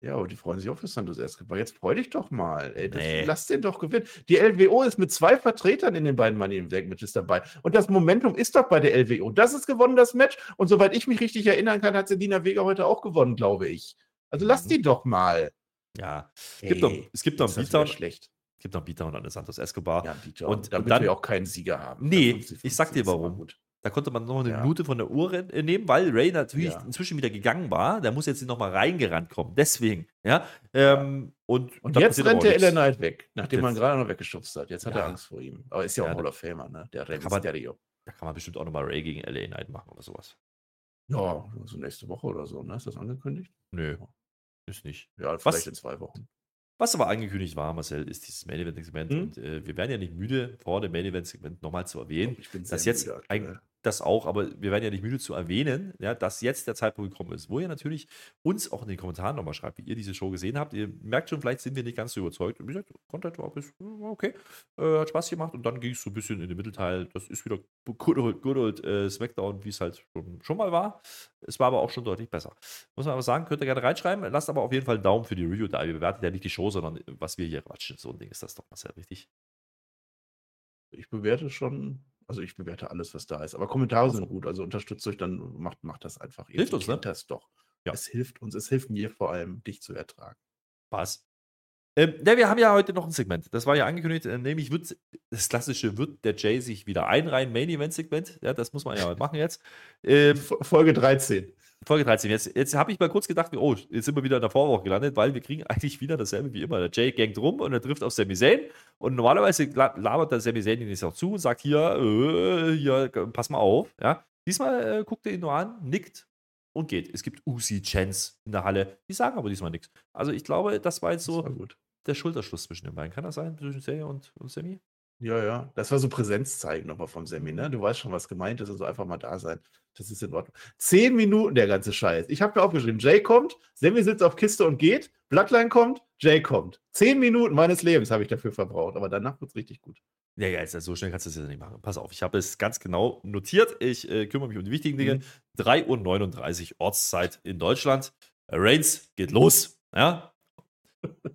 Ja, und die freuen sich auch für Santos Escobar. Jetzt freu dich doch mal. Ey, Nee. Lass den doch gewinnen. Die LWO ist mit zwei Vertretern in den beiden Money in Bank Matches dabei. Und das Momentum ist doch bei der LWO. Das ist gewonnen, das Match. Und soweit ich mich richtig erinnern kann, hat Selina Vega heute auch gewonnen, glaube ich. Also lass Mhm. die doch mal. Ja, es gibt noch, es gibt noch ist einen Beatdown. schlecht. Es gibt noch einen Beatdown an den Santos Escobar. Ja, Beatdown. Und- Und, und damit dann- wir auch keinen Sieger haben. Nee, Der 50-50 ich sag dir warum. gut. Da konnte man noch eine Ja. Minute von der Uhr äh, nehmen, weil Ray natürlich Ja. inzwischen wieder gegangen war. Der muss jetzt noch mal reingerannt kommen. Deswegen, ja. Ähm, und Und da jetzt rennt der LA nichts. Knight weg, nachdem man Jetzt- gerade noch weggeschubst hat. Jetzt hat er Angst vor ihm. Aber ist ja auch ein Hall of Famer, ne? Der Rey man- Mysterio. Da kann man bestimmt auch noch mal Ray gegen LA Knight machen oder sowas. Ja, so nächste Woche oder so, ne? Ist das angekündigt? Nö, ist nicht. Ja, Was- vielleicht in zwei Wochen. Was aber angekündigt war, Marcel, ist dieses Main Event Segment. Hm? Und äh, wir werden ja nicht müde, vor dem Main Event Segment nochmal zu erwähnen. Ich bin dass sehr jetzt müde ein. Das auch, aber wir werden ja nicht müde zu erwähnen, ja, dass jetzt der Zeitpunkt gekommen ist, wo ihr natürlich uns auch in den Kommentaren nochmal schreibt, wie ihr diese Show gesehen habt. Ihr merkt schon, vielleicht sind wir nicht ganz so überzeugt. Wie gesagt, Content war bis, okay, äh, hat Spaß gemacht und dann ging es so ein bisschen in den Mittelteil. Das ist wieder good old, good old äh, Smackdown, wie es halt schon, schon mal war. Es war aber auch schon deutlich besser. Muss man aber sagen, könnt ihr gerne reinschreiben. Lasst aber auf jeden Fall einen Daumen für die Review da. Ihr bewertet ja nicht die Show, sondern was wir hier quatschen. So ein Ding ist das doch mal sehr richtig. Ich bewerte schon, also ich bewerte alles, was da ist. Aber Kommentare sind gut, also unterstützt euch, dann macht, macht das einfach. Ihr Hilft uns, ne? das doch. Ja. Es hilft uns, es hilft mir vor allem, dich zu ertragen. Spaß. Ähm, ne, wir haben ja heute noch ein Segment. Das war ja angekündigt, äh, nämlich wird das klassische, wird der Jay sich wieder einreihen, Main Event Segment. Ja, das muss man ja mal machen jetzt. Ähm, Fo- Folge 13. Folge 13. Jetzt, jetzt habe ich mal kurz gedacht, oh, jetzt sind wir wieder in der Vorwoche gelandet, weil wir kriegen eigentlich wieder dasselbe wie immer. Der Jay gangt rum und er trifft auf Sami Zayn und normalerweise la- labert der Sami Zayn ihn jetzt auch zu und sagt hier, äh, hier, pass mal auf. Ja. Diesmal äh, guckt er ihn nur an, nickt und geht. Es gibt Usi-Chants in der Halle, die sagen aber diesmal nichts. Also ich glaube, das war jetzt Das so war gut. Der Schulterschluss zwischen den beiden. Kann das sein, zwischen Jay und, und Sammy? Ja, ja. Das war so Präsenz zeigen nochmal vom Semi, ne? Du weißt schon, was gemeint ist, also einfach mal da sein. Das ist in Ordnung. Zehn Minuten der ganze Scheiß. Ich habe mir aufgeschrieben, Jay kommt, Sammy sitzt auf Kiste und geht, Bloodline kommt, Jay kommt. Zehn Minuten meines Lebens habe ich dafür verbraucht, aber danach wird es richtig gut. Ja, ja, ist ja so schnell kannst du das ja nicht machen. Pass auf, ich habe es ganz genau notiert. Ich äh, kümmere mich um die wichtigen Dinge. Mhm. 3.39 Uhr Ortszeit in Deutschland. Reigns geht los. Ja?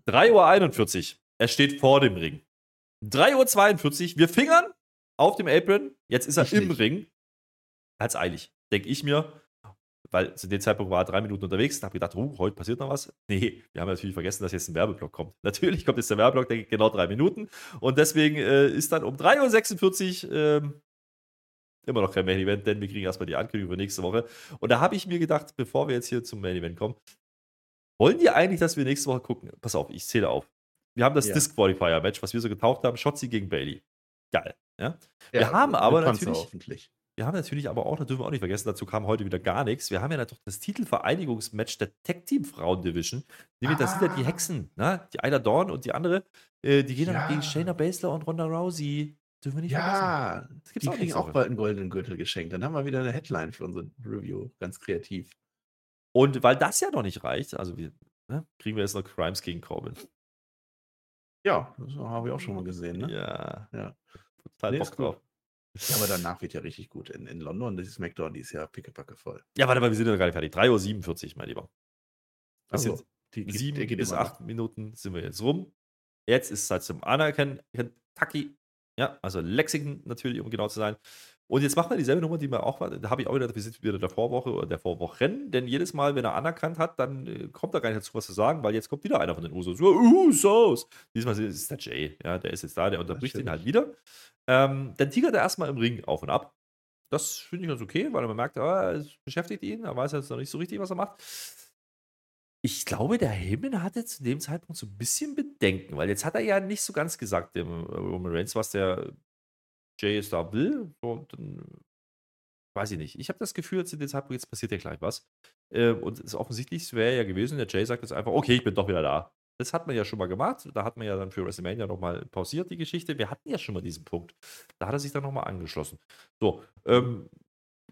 3.41 Uhr. Er steht vor dem Ring. 3.42 Uhr. Wir fingern auf dem Apron. Jetzt ist er Ich im. Ring. Hat's eilig, denke ich mir. Weil zu dem Zeitpunkt war er drei Minuten unterwegs und habe gedacht, oh, heute passiert noch was. Nee, wir haben natürlich vergessen, dass jetzt ein Werbeblock kommt. Natürlich kommt jetzt der Werbeblock, der geht genau drei Minuten. Und deswegen äh, ist dann um 3.46 Uhr ähm, immer noch kein Main Event, denn wir kriegen erstmal die Ankündigung für nächste Woche. Und da habe ich mir gedacht, bevor wir jetzt hier zum Main Event kommen, wollen die eigentlich, dass wir nächste Woche gucken? Pass auf, ich zähle auf. Wir haben das Ja. Disqualifier-Match, was wir so getaucht haben, Shotzi gegen Bailey. Geil. Ja? Wir Ja, haben aber natürlich- Hoffentlich. Wir haben natürlich aber auch, das dürfen wir auch nicht vergessen, dazu kam heute wieder gar nichts. Wir haben ja natürlich das Titelvereinigungsmatch der Tag-Team-Frauen-Division. Nämlich, das sind ja die Ah. Hexen, ne? die Ayla Dawn und die andere. Äh, die gehen dann Ja. gegen Shayna Baszler und Ronda Rousey. Dürfen wir nicht vergessen. Ja, Das gibt's die auch kriegen auch bald einen goldenen Gürtel geschenkt. Dann haben wir wieder eine Headline für unsere Review. Ganz kreativ. Und weil das ja noch nicht reicht, also wir, ne, kriegen wir jetzt noch Crimes gegen Corbin. Ja, das habe ich auch schon mal gesehen. Ne? Ja. Ja. Total Nee, Bock drauf. Ja, aber danach wird ja richtig gut. In, in London, das ist SmackDown, die ist ja pickepacke voll. Ja, warte mal, wir sind ja nicht fertig. 3.47 Uhr, mein Lieber. Das Also, sind die, geht- sieben der geht bis immer noch. acht Minuten sind wir jetzt rum. Jetzt ist es Zeit zum Anerkennen. Kentucky. Ja, also Lexington natürlich, um genau zu sein. Und jetzt machen wir dieselbe Nummer, die wir auch, da habe ich auch wieder, wir sind wieder der Vorwoche oder der Vorwochen, denn jedes Mal, wenn er anerkannt hat, dann äh, kommt er gar nicht dazu, was zu sagen, weil jetzt kommt wieder einer von den Usos. Usos! Diesmal ist es der Jay, ja, der ist jetzt da, der unterbricht ihn halt wieder. Ähm, dann tigert er erstmal im Ring auf und ab. Das finde ich ganz okay, weil man merkt, ah, es beschäftigt ihn, er weiß jetzt noch nicht so richtig, was er macht. Ich glaube, der Heyman hatte zu dem Zeitpunkt so ein bisschen Bedenken, weil jetzt hat er ja nicht so ganz gesagt, dem Roman Reigns, was der Jay jetzt da will. So, dann weiß ich nicht. Ich habe das Gefühl, zu dem Zeitpunkt, jetzt passiert ja gleich was. Äh, und es offensichtlich wäre ja gewesen, der Jay sagt jetzt einfach, okay, ich bin doch wieder da. Das hat man ja schon mal gemacht. Da hat man ja dann für WrestleMania nochmal pausiert, die Geschichte. Wir hatten ja schon mal diesen Punkt. Da hat er sich dann nochmal angeschlossen. So, ähm,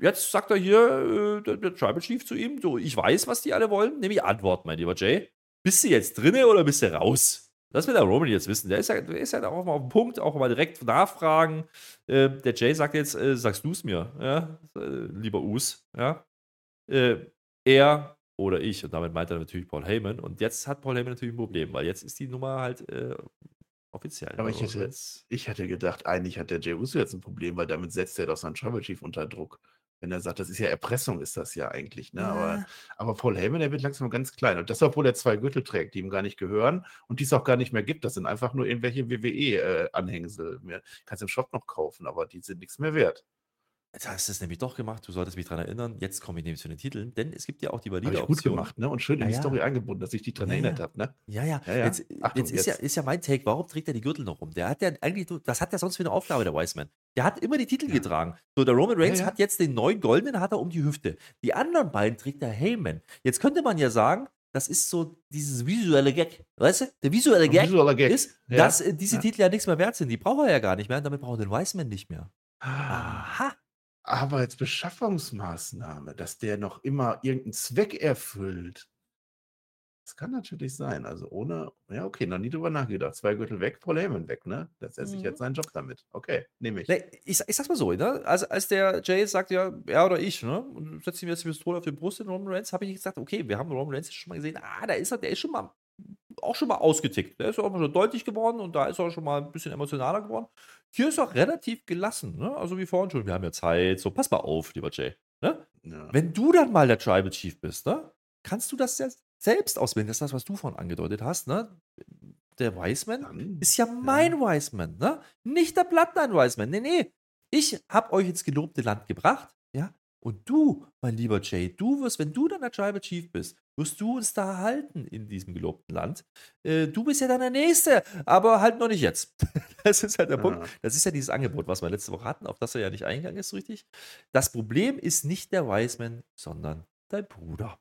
jetzt sagt er hier, äh, der, der Tribal Chief zu ihm, so, ich weiß, was die alle wollen, nämlich Antwort, mein lieber Jay. Bist du jetzt drinne oder bist du raus? Das will der Roman jetzt wissen. Der ist ja, der ist ja auch mal auf dem Punkt, auch mal direkt nachfragen. Äh, der Jay sagt jetzt, äh, sagst du es mir, ja? äh, lieber Us, ja? Äh, er oder ich. Und damit meint er natürlich Paul Heyman. Und jetzt hat Paul Heyman natürlich ein Problem, weil jetzt ist die Nummer halt äh, offiziell. Aber ich Also hätte, ich hätte gedacht, eigentlich hat der Jey Uso jetzt ein Problem, weil damit setzt er doch seinen Tribal Chief unter Druck. Wenn er sagt, das ist ja Erpressung, ist das ja eigentlich. Ne? Aber, aber Paul Heyman, der wird langsam ganz klein. Und das, obwohl er zwei Gürtel trägt, die ihm gar nicht gehören und die es auch gar nicht mehr gibt. Das sind einfach nur irgendwelche WWE-Anhängsel. Kannst im Shop noch kaufen, aber die sind nichts mehr wert. Jetzt hast du es nämlich doch gemacht, du solltest mich daran erinnern. Jetzt komme ich nämlich zu den Titeln, denn es gibt ja auch die valide ich gut Option. gemacht, ne? Und schön in Ja, die ja. Story eingebunden, dass ich dich daran Ja, erinnert ja. habe, ne? Ja, ja. Ja, ja. Jetzt, Achtung, jetzt, ist, Ja, ist ja mein Take. Warum trägt er die Gürtel noch rum? Der hat ja eigentlich, das hat er sonst für eine Aufgabe, der Wiseman. Der hat immer die Titel Ja. getragen. So, der Roman Reigns Ja, ja. hat jetzt den neuen goldenen, hat er um die Hüfte. Die anderen beiden trägt der Heyman. Jetzt könnte man ja sagen, das ist so dieses visuelle Gag. Weißt du? Der visuelle Gag Visueller Gag. ist, Ja. dass äh, diese Ja. Titel ja nichts mehr wert sind. Die braucht er ja gar nicht mehr und damit braucht er den Wiseman nicht mehr. Ah. Aha. Aber als Beschaffungsmaßnahme, dass der noch immer irgendeinen Zweck erfüllt. Das kann natürlich sein. Also ohne, ja, okay, noch nie drüber nachgedacht. Zwei Gürtel weg, Heyman weg, ne? Das er sich Mhm. jetzt seinen Job damit. Okay, nehme ich. Nee, ich, ich sag's mal so, ne? Also, als der Jay sagt, ja, er oder ich, ne? Und setzt ihm jetzt die Pistole auf die Brust in Roman Reigns, habe ich gesagt, okay, wir haben Roman Reigns schon mal gesehen, ah, da ist er, der ist schon mal auch schon mal ausgetickt. Der ist auch schon deutlich geworden und da ist er auch schon mal ein bisschen emotionaler geworden. Hier ist er relativ gelassen, ne? Also wie vorhin schon, wir haben ja Zeit, so pass mal auf, lieber Jay. Ne? Ja. Wenn du dann mal der Tribal Chief bist, ne? Kannst du das ja selbst auswählen. Das ist das, was du vorhin angedeutet hast, ne? Der Wiseman Dann, ist ja mein Wiseman, ne? Nicht der Bloodline Wiseman. Nee, nee. Ich hab euch ins gelobte Land gebracht, ja? Und du, mein lieber Jay, du wirst, wenn du dann der Tribal Chief bist, wirst du uns da halten in diesem gelobten Land. Äh, du bist ja dann der Nächste, aber halt noch nicht jetzt. Das ist halt der Punkt. Ja. Das ist ja dieses Angebot, was wir letzte Woche hatten, auf das er ja nicht eingegangen ist, richtig. Das Problem ist nicht der Wiseman, sondern dein Bruder.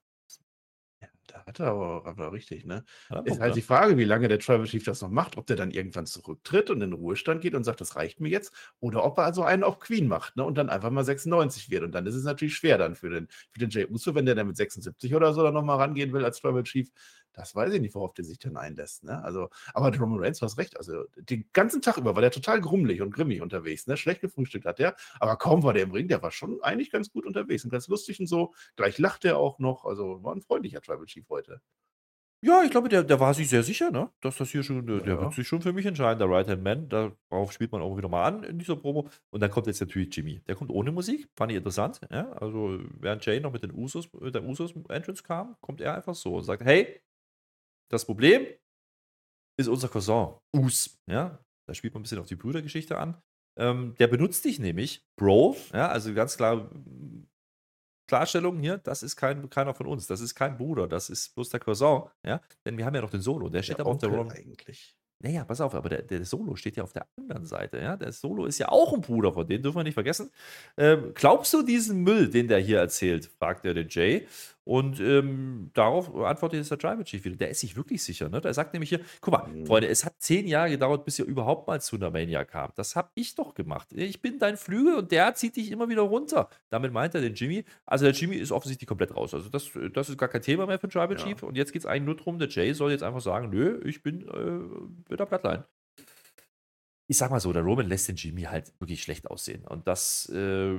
Hat er aber, aber richtig, ne? Ist halt die Frage, wie lange der Tribal Chief das noch macht, ob der dann irgendwann zurücktritt und in den Ruhestand geht und sagt, das reicht mir jetzt, oder ob er also einen auf Queen macht, ne? Und dann einfach mal 96 wird. Und dann ist es natürlich schwer dann für den, für den Jay Uso, wenn der dann mit 76 oder so dann nochmal rangehen will als Tribal Chief. Das weiß ich nicht, worauf der sich dann einlässt, ne? Also, aber Roman Reigns, du hast recht. Also, den ganzen Tag über war der total grummelig und grimmig unterwegs, ne? Schlecht gefrühstückt hat der, aber kaum war der im Ring, der war schon eigentlich ganz gut unterwegs und ganz lustig und so. Gleich lacht er auch noch. Also, war ein freundlicher Tribal Chief heute. Ja, ich glaube, der, der war sich sehr sicher, ne? dass das hier schon, der, der Ja. wird sich schon für mich entscheiden, der Right Hand Man. Darauf spielt man auch wieder mal an in dieser Promo. Und dann kommt jetzt natürlich Jimmy. Der kommt ohne Musik, fand ich interessant. Ja? Also, während Jay noch mit den Usos, mit der Usos-Entrance kam, kommt er einfach so und sagt: Hey, das Problem ist unser Cousin, Us. Ja? Da spielt man ein bisschen auf die Brüdergeschichte an. Ähm, der benutzt dich nämlich, Bro. Ja? Also ganz klar. Klarstellung hier, das ist kein, keiner von uns, das ist kein Bruder, das ist bloß der Cousin, ja, denn wir haben ja noch den Solo, der steht aber auf der Onkel Roman, eigentlich. naja, pass auf, aber der, der Solo steht ja auf der anderen Seite, ja, der Solo ist ja auch ein Bruder von denen, dürfen wir nicht vergessen. Ähm, glaubst du diesen Müll, den der hier erzählt, fragt er den Jay und ähm, darauf antwortet jetzt der Tribal Chief wieder, der ist sich wirklich sicher, ne, der sagt nämlich hier, guck mal, Mhm. Freunde, es hat zehn Jahre gedauert, bis ihr überhaupt mal zu einer Mania kam, das habe ich doch gemacht, ich bin dein Flügel und der zieht dich immer wieder runter, damit meint er den Jimmy, also der Jimmy ist offensichtlich komplett raus, also das, das ist gar kein Thema mehr für den Tribal Ja. Chief. Und jetzt geht es eigentlich nur darum, der Jay soll jetzt einfach sagen, nö, ich bin äh, mit der Bloodline. Ich sag mal so, der Roman lässt den Jimmy halt wirklich schlecht aussehen. Und das äh,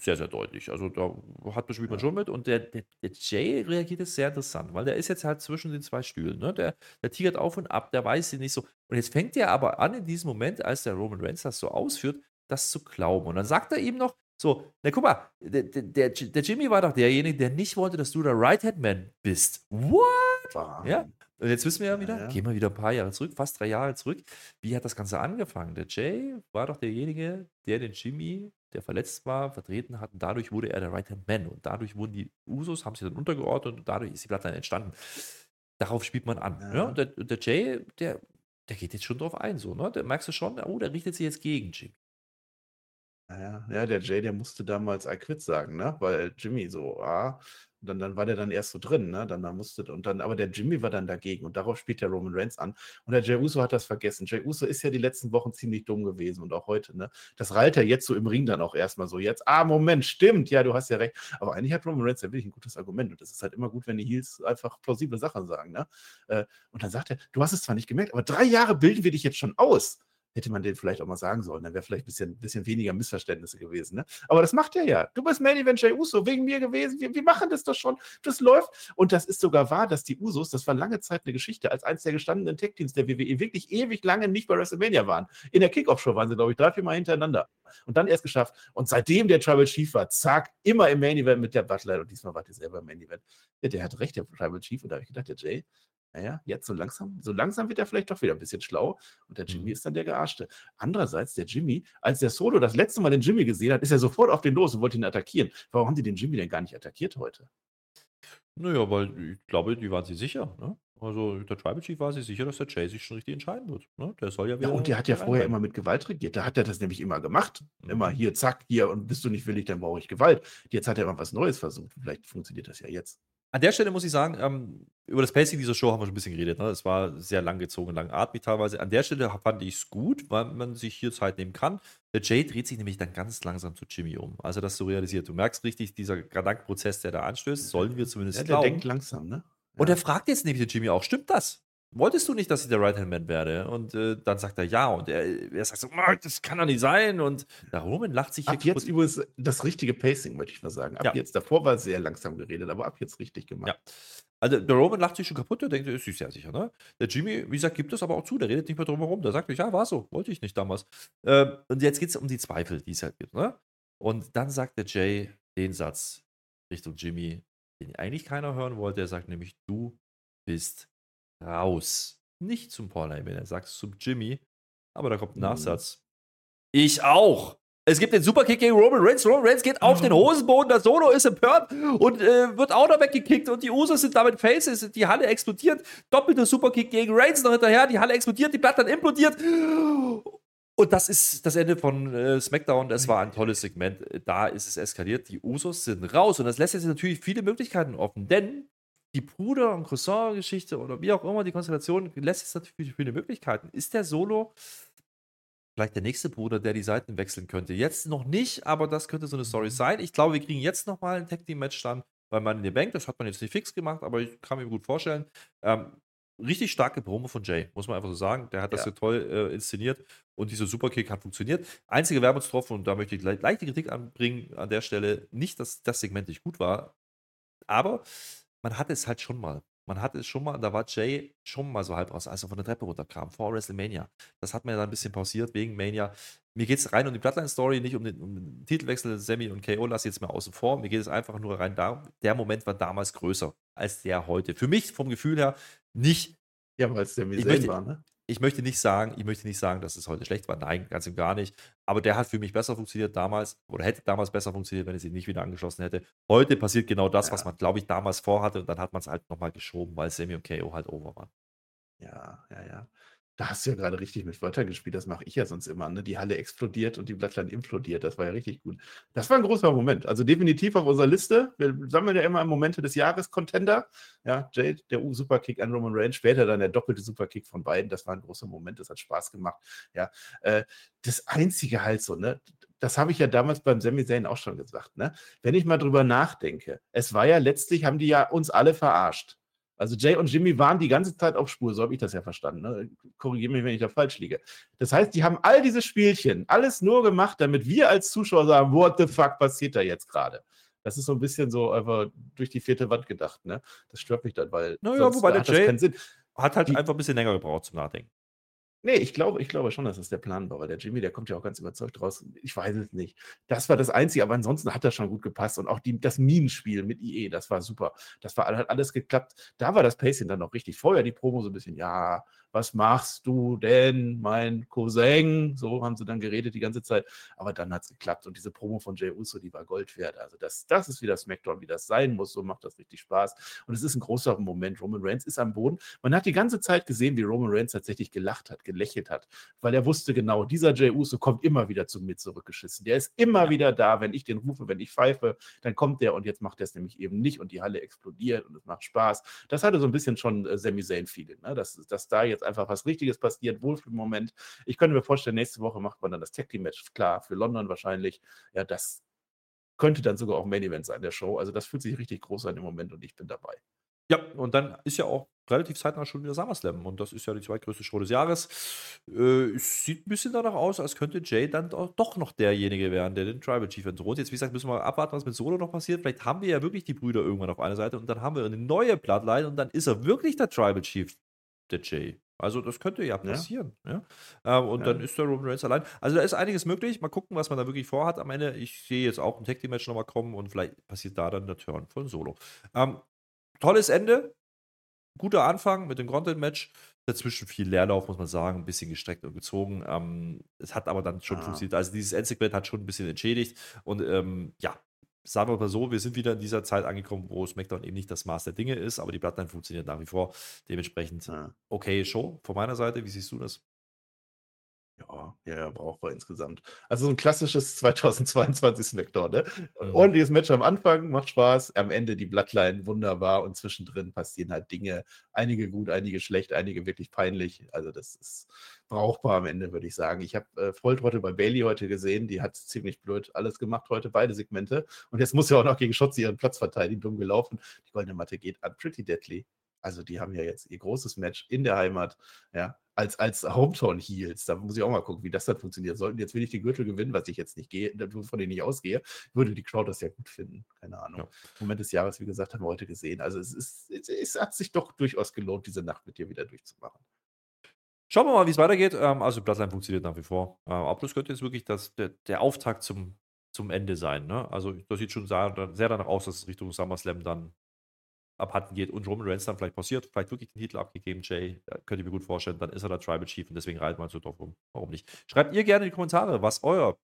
sehr, sehr deutlich. Also da hat spielt man Ja. schon mit. Und der, der, der Jay reagiert jetzt sehr interessant, weil der ist jetzt halt zwischen den zwei Stühlen. Ne? Der, der tigert auf und ab, der weiß sie nicht so. Und jetzt fängt er aber an, in diesem Moment, als der Roman Reigns das so ausführt, das zu glauben. Und dann sagt er ihm noch, so, na guck mal, der, der, der, Jimmy war doch derjenige, der nicht wollte, dass du der Right-Hand-Man bist. What? Ja. Und jetzt wissen wir ja wieder, Ja, ja. gehen wir wieder ein paar Jahre zurück, fast drei Jahre zurück. Wie hat das Ganze angefangen? Der Jay war doch derjenige, der den Jimmy, der verletzt war, vertreten hat. Und dadurch wurde er der Right-Hand-Man. Und dadurch wurden die Usos, haben sich dann untergeordnet und dadurch ist die Bloodline entstanden. Darauf spielt man an. Ja. Ja. Und der, der Jay, der, der geht jetzt schon drauf ein. So, ne? Da merkst du schon, oh, der richtet sich jetzt gegen Jimmy. Ja, ja, der Jay, der musste damals I quit sagen, ne? Weil Jimmy so, ah, dann, dann war der dann erst so drin, ne? Dann, dann musste, und dann, aber der Jimmy war dann dagegen und darauf spielt der Roman Reigns an. Und der Jey Uso hat das vergessen. Jey Uso ist ja die letzten Wochen ziemlich dumm gewesen und auch heute, ne? Das reilt er jetzt so im Ring dann auch erstmal so. Jetzt, ah, Moment, stimmt, ja, du hast ja recht. Aber eigentlich hat Roman Reigns ja wirklich ein gutes Argument und das ist halt immer gut, wenn die Heels einfach plausible Sachen sagen, ne? Äh, Und dann sagt er, du hast es zwar nicht gemerkt, aber drei Jahre bilden wir dich jetzt schon aus hätte man den vielleicht auch mal sagen sollen. Dann wäre vielleicht ein bisschen, bisschen weniger Missverständnisse gewesen. Ne? Aber das macht er ja. Du bist Main Event Jey Uso, wegen mir gewesen. Wir, wir machen das doch schon. Das läuft. Und das ist sogar wahr, dass die Usos, das war lange Zeit eine Geschichte, als eins der gestandenen Tech-Teams der WWE wirklich ewig lange nicht bei WrestleMania waren. In der Kickoff-Show waren sie, glaube ich, drei, vier Mal hintereinander. Und dann erst geschafft. Und seitdem der Tribal Chief war, zack, immer im Main Event mit der Butler. Und diesmal war der selber im Main Event. Ja, der hat recht, der Tribal Chief. Und da habe ich gedacht, der Jay, naja, jetzt so langsam, so langsam wird er vielleicht doch wieder ein bisschen schlau. Und der Jimmy Mhm. ist dann der Gearschte. Andererseits, der Jimmy, als der Solo das letzte Mal den Jimmy gesehen hat, ist er sofort auf den los und wollte ihn attackieren. Warum haben die den Jimmy denn gar nicht attackiert heute? Naja, weil ich glaube, die waren sich sicher. Ne? Also der Tribal Chief war sich sicher, dass der Jay sich schon richtig entscheiden wird. Ne? Der soll ja Ja, wieder. und der hat ja vorher immer mit Gewalt regiert. Da hat er das nämlich immer gemacht. Immer Mhm. hier, zack, hier, und bist du nicht willig, dann brauche ich Gewalt. Jetzt hat er mal was Neues versucht. Vielleicht funktioniert das ja jetzt. An der Stelle muss ich sagen, ähm, über das Pacing dieser Show haben wir schon ein bisschen geredet. Ne? Es war sehr langgezogen, langatmig teilweise. An der Stelle fand ich es gut, weil man sich hier Zeit nehmen kann. Der Jay dreht sich nämlich dann ganz langsam zu Jimmy um. Also das so realisiert. Du merkst richtig, dieser Gedankenprozess, der da anstößt, sollen wir zumindest Ja, der glauben. denkt langsam, ne? Und er fragt jetzt nämlich den Jimmy auch, stimmt das? Wolltest du nicht, dass ich der Right-Hand-Man werde? Und äh, dann sagt er ja. Und er, er sagt so, "Mann, das kann doch nicht sein. Und der Roman lacht sich Ab hier jetzt übrigens das richtige Pacing, möchte ich mal sagen. Ab Ja. jetzt, davor war sehr langsam geredet, aber ab jetzt richtig gemacht. Ja. Also der Roman lacht sich schon kaputt, der denkt, er ist sich sehr sicher. Ne? Der Jimmy, wie gesagt, gibt es aber auch zu, der redet nicht mehr drum herum. Der sagt, ja, war so, wollte ich nicht damals. Ähm, und jetzt geht es um die Zweifel, die es halt gibt. Ne? Und dann sagt der Jay den Satz Richtung Jimmy, den eigentlich keiner hören wollte. Er sagt nämlich, du bist raus. Nicht zum Paul Heyman, er sagt es zum Jimmy. Aber da kommt ein Mhm. Nachsatz. Ich auch. Es gibt den Superkick gegen Roman Reigns. Roman Reigns geht auf den Hosenboden. Der Solo ist empört und äh, wird auch noch weggekickt. Und die Usos sind damit Faces. Die Halle explodiert. Doppelter Superkick gegen Reigns noch hinterher. Die Halle explodiert. Die Platte dann implodiert. Und das ist das Ende von äh, SmackDown. Das war ein tolles Segment. Da ist es eskaliert. Die Usos sind raus. Und das lässt jetzt natürlich viele Möglichkeiten offen. Denn die Bruder- und Cousin-Geschichte oder wie auch immer die Konstellation lässt jetzt natürlich viele Möglichkeiten. Ist der Solo vielleicht der nächste Bruder, der die Seiten wechseln könnte? Jetzt noch nicht, aber das könnte so eine Story sein. Ich glaube, wir kriegen jetzt nochmal ein Tag-Team-Match dann bei Money in the Bank. Das hat man jetzt nicht fix gemacht, aber ich kann mir gut vorstellen. Ähm, richtig starke Promo von Jay, muss man einfach so sagen. Der hat das Ja. so toll äh, inszeniert und dieser Superkick hat funktioniert. Einzige Wermutstropfen, und da möchte ich le leichte Kritik anbringen an der Stelle, nicht, dass das Segment nicht gut war, aber man hatte es halt schon mal. Man hatte es schon mal, da war Jay schon mal so halb raus, als er von der Treppe runterkam, vor WrestleMania. Das hat man ja dann ein bisschen pausiert wegen Mania. Mir geht es rein um die Bloodline-Story, nicht um den, um den Titelwechsel. Sammy und KO lasse ich jetzt mal außen vor. Mir geht es einfach nur rein darum, der Moment war damals größer als der heute. Für mich vom Gefühl her nicht Ja, weil es der möchte- war, ne? ich möchte nicht sagen, ich möchte nicht sagen, dass es heute schlecht war. Nein, ganz und gar nicht. Aber der hat für mich besser funktioniert damals oder hätte damals besser funktioniert, wenn es ihn nicht wieder angeschlossen hätte. Heute passiert genau das, was Ja. man, glaube ich, damals vorhatte und dann hat man es halt nochmal geschoben, weil Sammy und KO halt over waren. Ja, ja, ja. Da hast du ja gerade richtig mit Wörtern gespielt. Das mache ich ja sonst immer. Ne? Die Halle explodiert und die Blattland implodiert. Das war ja richtig gut. Das war ein großer Moment. Also definitiv auf unserer Liste. Wir sammeln ja immer Momente des Jahres Contender. Ja, Jade, der U-Superkick an Roman Reigns. Später dann der doppelte Superkick von beiden. Das war ein großer Moment. Das hat Spaß gemacht. Ja, äh, das Einzige halt so, ne? Das habe ich ja damals beim Sami Zayn auch schon gesagt, ne? Wenn ich mal drüber nachdenke, es war ja letztlich, haben die ja uns alle verarscht. Also Jay und Jimmy waren die ganze Zeit auf Spur, so habe ich das ja verstanden. Ne? Korrigiere mich, wenn ich da falsch liege. Das heißt, die haben all diese Spielchen, alles nur gemacht, damit wir als Zuschauer sagen, what the fuck passiert da jetzt gerade? Das ist so ein bisschen so einfach durch die vierte Wand gedacht. Ne? Das stört mich dann, weil naja, wobei der Jay hat halt die, einfach ein bisschen länger gebraucht zum Nachdenken. Nee, ich glaube, ich glaube schon, dass das der Plan war. Der Jimmy, der kommt ja auch ganz überzeugt raus. Ich weiß es nicht. Das war das Einzige, aber ansonsten hat das schon gut gepasst. Und auch die, das Minenspiel mit IE, das war super. Das war, hat alles geklappt. Da war das Pacing dann noch richtig. Vorher die Promo so ein bisschen, ja, was machst du denn, mein Cousin? So haben sie dann geredet die ganze Zeit. Aber dann hat es geklappt. Und diese Promo von Jay Uso, die war Gold wert. Also das, das ist wieder SmackDown, wie das sein muss. So macht das richtig Spaß. Und es ist ein großer Moment. Roman Reigns ist am Boden. Man hat die ganze Zeit gesehen, wie Roman Reigns tatsächlich gelacht hat, gelächelt hat. Weil er wusste genau, dieser Jay Uso kommt immer wieder zu mir zurückgeschissen. Der ist immer wieder da. Wenn ich den rufe, wenn ich pfeife, dann kommt der. Und jetzt macht er es nämlich eben nicht. Und die Halle explodiert und es macht Spaß. Das hatte so ein bisschen schon äh, Sami Zayn-Feeling. Ne? Dass, dass da jetzt einfach was Richtiges passiert, Wohlfühlmoment. Ich könnte mir vorstellen, nächste Woche macht man dann das Tag Team Match, klar, für London wahrscheinlich. Ja, das könnte dann sogar auch Main Event sein, der Show. Also das fühlt sich richtig groß an im Moment und ich bin dabei. Ja, und dann ist ja auch relativ zeitnah schon wieder SummerSlam und das ist ja die zweitgrößte Show des Jahres. Äh, es sieht ein bisschen danach aus, als könnte Jay dann doch noch derjenige werden, der den Tribal Chief entthront. Jetzt, wie gesagt, müssen wir abwarten, was mit Solo noch passiert. Vielleicht haben wir ja wirklich die Brüder irgendwann auf einer Seite und dann haben wir eine neue Bloodline und dann ist er wirklich der Tribal Chief, der Jay. Also das könnte ja passieren. Ja. ja? Ähm, und ja. dann ist der Roman Reigns allein. Also da ist einiges möglich. Mal gucken, was man da wirklich vorhat am Ende. Ich sehe jetzt auch ein Tag Team Match nochmal kommen und vielleicht passiert da dann der Turn von Solo. Ähm, tolles Ende. Guter Anfang mit dem Content-Match. Dazwischen viel Leerlauf, muss man sagen, ein bisschen gestreckt und gezogen. Ähm, es hat aber dann schon ah. funktioniert. Also dieses Endsegment hat schon ein bisschen entschädigt. Und ähm, ja, sagen wir mal so, wir sind wieder in dieser Zeit angekommen, wo SmackDown eben nicht das Maß der Dinge ist, aber die Bloodline funktioniert nach wie vor. Dementsprechend ja. okay Show von meiner Seite. Wie siehst du das? Ja, ja, brauchbar insgesamt. Also so ein klassisches 2022 Smackdown, ne? Mhm. Ordentliches Match am Anfang, macht Spaß, am Ende die Bloodline wunderbar und zwischendrin passieren halt Dinge, einige gut, einige schlecht, einige wirklich peinlich. Also das ist brauchbar am Ende, würde ich sagen. Ich habe äh, Volltrottel bei Bailey heute gesehen, die hat ziemlich blöd alles gemacht heute, beide Segmente. Und jetzt muss ja auch noch gegen Schotzi ihren Platz verteidigen, dumm gelaufen. Die goldene Matte geht an Pretty Deadly. Also die haben ja jetzt ihr großes Match in der Heimat, ja, als, als Hometown Heels. Da muss ich auch mal gucken, wie das dann funktioniert. Sollten jetzt will ich den Gürtel gewinnen, was ich jetzt nicht gehe, von denen ich ausgehe, würde die Crowd das ja gut finden. Keine Ahnung. Ja. Moment des Jahres, wie gesagt, haben wir heute gesehen. Also es, ist, es, es hat sich doch durchaus gelohnt, diese Nacht mit dir wieder durchzumachen. Schauen wir mal, wie es weitergeht. Ähm, also Bloodline funktioniert nach wie vor. Äh, aber das könnte jetzt wirklich das, der, der Auftakt zum, zum Ende sein. Ne? Also das sieht schon sehr, sehr danach aus, dass es Richtung SummerSlam dann abhanden geht und Roman Reigns dann vielleicht passiert, vielleicht wirklich den Titel abgegeben, Jay, könnte ich mir gut vorstellen, dann ist er der Tribal Chief und deswegen reiten wir so drauf rum. Warum nicht? Schreibt ihr gerne in die Kommentare, was euer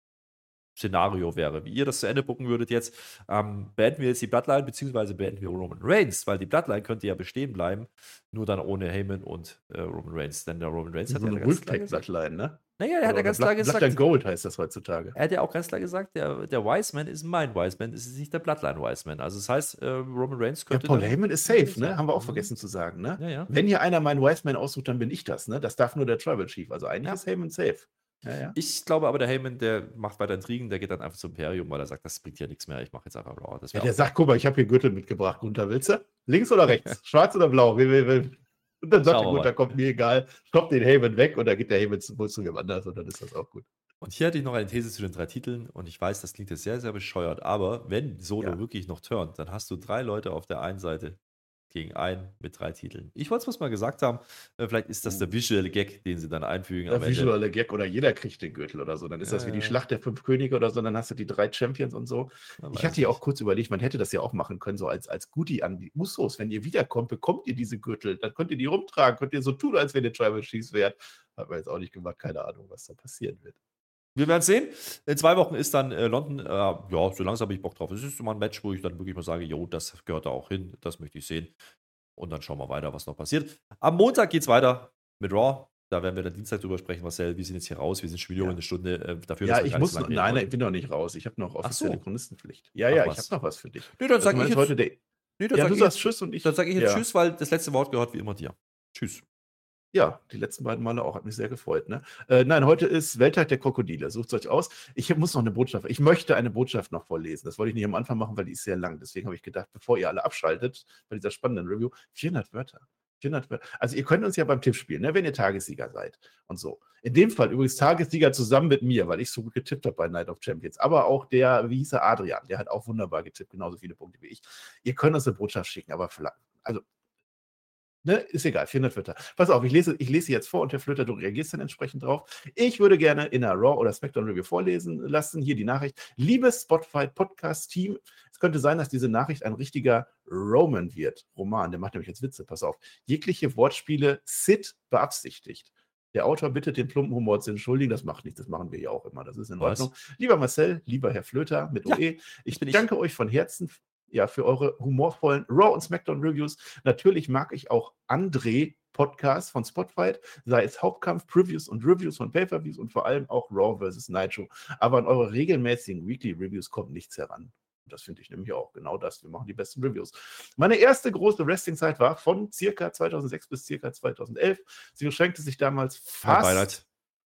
Szenario wäre, wie ihr das zu Ende bucken würdet jetzt. Ähm, beenden wir jetzt die Bloodline, beziehungsweise beenden wir Roman Reigns, weil die Bloodline könnte ja bestehen bleiben, nur dann ohne Heyman und äh, Roman Reigns, denn der Roman Reigns hat ja eine Bloodline, ne? Naja, er hat ja ganz klar gesagt. Bloodline Gold heißt das heutzutage. Er hat ja auch ganz klar gesagt, der, der Wiseman ist mein Wiseman, es ist nicht der Bloodline Wiseman. Also das heißt, äh, Roman Reigns könnte. Ja, Paul Heyman ist safe, ne? Haben wir auch vergessen zu sagen, ne? Ja, ja. Wenn hier einer meinen Wiseman aussucht, dann bin ich das, ne? Das darf nur der Tribal Chief. Also eigentlich ja. ist Heyman safe. Ja, ja. Ich glaube aber, der Heyman, der macht weiter Intrigen, der geht dann einfach zum Imperium, weil er sagt, das bringt ja nichts mehr, ich mache jetzt einfach Raw. ja, der sagt, guck mal, ich habe hier Gürtel mitgebracht, Gunther, willst du? Links oder rechts? Schwarz oder blau? Wie, wie, wie. Und dann sagt der Gunther, kommt mir egal, stopp den Heyman weg und dann geht der Heyman wohl zu jemand anders und dann ist das auch gut. Und hier hatte ich noch eine These zu den drei Titeln und ich weiß, das klingt jetzt sehr, sehr bescheuert, aber wenn Solo wirklich noch turnt, dann hast du drei Leute auf der einen Seite, gegen einen mit drei Titeln. Ich wollte es mal gesagt haben, äh, vielleicht ist das der oh. visuelle Gag, den sie dann einfügen. Der visuelle Gag oder jeder kriegt den Gürtel oder so. Dann ist ja, das wie die Schlacht der fünf Könige oder so, dann hast du die drei Champions und so. Ich hatte ja auch kurz überlegt, man hätte das ja auch machen können, so als, als Goodie an die Usos. Wenn ihr wiederkommt, bekommt ihr diese Gürtel. Dann könnt ihr die rumtragen, könnt ihr so tun, als wenn ihr Tribal Chiefs wärt. Hat man jetzt auch nicht gemacht, keine Ahnung, was da passieren wird. Wir werden sehen. In zwei Wochen ist dann äh, London. Äh, ja, so langsam habe ich Bock drauf. Es ist so mal ein Match, wo ich dann wirklich mal sage, jo, das gehört da auch hin. Das möchte ich sehen. Und dann schauen wir weiter, was noch passiert. Am Montag geht es weiter mit Raw. Da werden wir dann Dienstag drüber sprechen, Marcel. Wir sind jetzt hier raus. Wir sind schon wieder ja. eine Stunde äh, dafür. Ja, ich muss. Noch, nein, nein, ich bin noch nicht raus. Ich habe noch offizielle so. Chronistenpflicht. Ja, Ach, ja, was? ich habe noch was für dich. Nee, dann sage ich jetzt, heute der, nee, dann ja, sag du ich sagst Tschüss und ich. Dann sage ich jetzt ja. Tschüss, weil das letzte Wort gehört wie immer dir. Tschüss. Ja, die letzten beiden Male auch. Hat mich sehr gefreut. Ne? Äh, nein, heute ist Welttag der Krokodile. Sucht euch aus. Ich muss noch eine Botschaft. Ich möchte eine Botschaft noch vorlesen. Das wollte ich nicht am Anfang machen, weil die ist sehr lang. Deswegen habe ich gedacht, bevor ihr alle abschaltet bei dieser spannenden Review, 400 Wörter. 400 Wörter. Also ihr könnt uns ja beim Tipp spielen, ne, wenn ihr Tagessieger seid und so. In dem Fall übrigens Tagessieger zusammen mit mir, weil ich so gut getippt habe bei Night of Champions. Aber auch der, wie hieß er, Adrian, der hat auch wunderbar getippt, genauso viele Punkte wie ich. Ihr könnt uns eine Botschaft schicken, aber vielleicht, also Ne, ist egal, 400 Wörter. Pass auf, ich lese, ich lese jetzt vor und Herr Flöter, du reagierst dann entsprechend drauf. Ich würde gerne in einer Raw oder SmackDown Review vorlesen lassen. Hier die Nachricht. Liebes Spotify Podcast Team, es könnte sein, dass diese Nachricht ein richtiger Roman wird. Roman, der macht nämlich jetzt Witze, pass auf. Jegliche Wortspiele Sid beabsichtigt. Der Autor bittet den plumpen Humor zu entschuldigen. Das macht nichts, das machen wir ja auch immer. Das ist in Ordnung. Was? Lieber Marcel, lieber Herr Flöter mit OE, ja, ich danke ich. euch von Herzen ja, für eure humorvollen Raw und SmackDown Reviews. Natürlich mag ich auch André Podcasts von Spotfight, sei es Hauptkampf, Previews und Reviews von Pay-Per-Views und vor allem auch Raw vs. Nitro. Aber an eure regelmäßigen Weekly Reviews kommt nichts heran. Das finde ich nämlich auch genau das. Wir machen die besten Reviews. Meine erste große Wrestling-Zeit war von circa 2006 bis circa 2011. Sie beschränkte sich damals fast.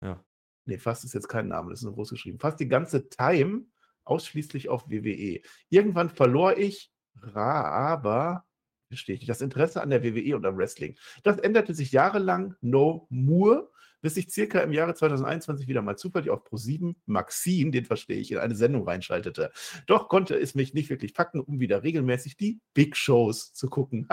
Ja. Nee, fast ist jetzt kein Name, das ist nur groß geschrieben. Fast die ganze Time ausschließlich auf WWE. Irgendwann verlor ich, aber verstehe ich das Interesse an der WWE und am Wrestling. Das änderte sich jahrelang no more, bis ich circa im Jahre 2021 wieder mal zufällig auf Pro7 Maxine, den verstehe ich, in eine Sendung reinschaltete. Doch konnte es mich nicht wirklich packen, um wieder regelmäßig die Big Shows zu gucken.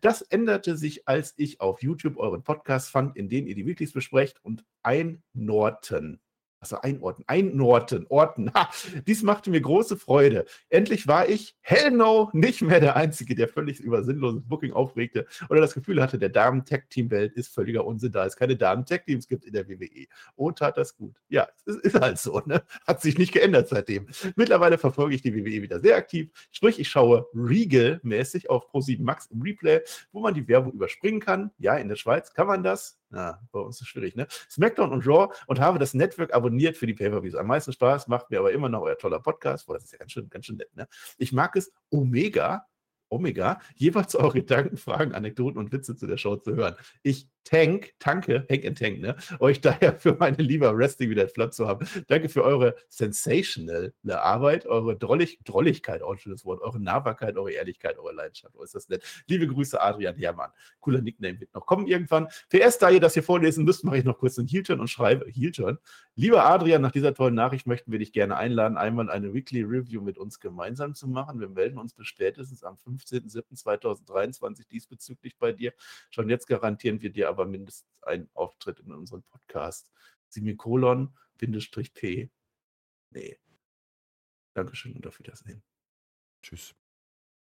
das änderte sich, als ich auf YouTube euren Podcast fand, in dem ihr die Weeklies besprecht und ein Norton also einordnen, einordnen, orten. Ha, dies machte mir große Freude. Endlich war ich, hell no, nicht mehr der Einzige, der völlig über sinnloses Booking aufregte oder das Gefühl hatte, der Damen-Tech-Team-Welt ist völliger Unsinn, da es keine Damen-Tech-Teams gibt in der WWE. Oh, tat das gut. Ja, es ist halt so, ne? Hat sich nicht geändert seitdem. Mittlerweile verfolge ich die WWE wieder sehr aktiv. Sprich, ich schaue Regal-mäßig auf Pro7 Max im Replay, wo man die Werbung überspringen kann. Ja, in der Schweiz kann man das. Ja, bei uns ist es schwierig, ne? SmackDown und Raw und habe das Network abonniert für die Pay-Per-Views. Am meisten Spaß macht mir aber immer noch euer toller Podcast. Boah, das ist ja ganz schön, ganz schön nett, ne? Ich mag es Omega Omega, jeweils eure Gedanken, Fragen, Anekdoten und Witze zu der Show zu hören. Ich tank, tanke, Hank and Tank, ne, euch daher für meine liebe Wrestling wieder flott zu haben. Danke für eure sensational Arbeit, eure Drollig, Drolligkeit, auch ein schönes Wort, eure Nahbarkeit, eure Ehrlichkeit, eure Leidenschaft. Oh, ist das nett. Liebe Grüße, Adrian Herrmann. Cooler Nickname wird noch kommen irgendwann. PS, da ihr das hier vorlesen müsst, mache ich noch kurz einen Heel-Turn und schreibe, Heel-Turn. Lieber Adrian, nach dieser tollen Nachricht möchten wir dich gerne einladen, einmal eine Weekly Review mit uns gemeinsam zu machen. Wir melden uns bis spätestens am 15.07.2023 diesbezüglich bei dir. Schon jetzt garantieren wir dir aber mindestens einen Auftritt in unserem Podcast. Semikolon, Bindestrich P. Nee. Dankeschön und auf Wiedersehen. Tschüss.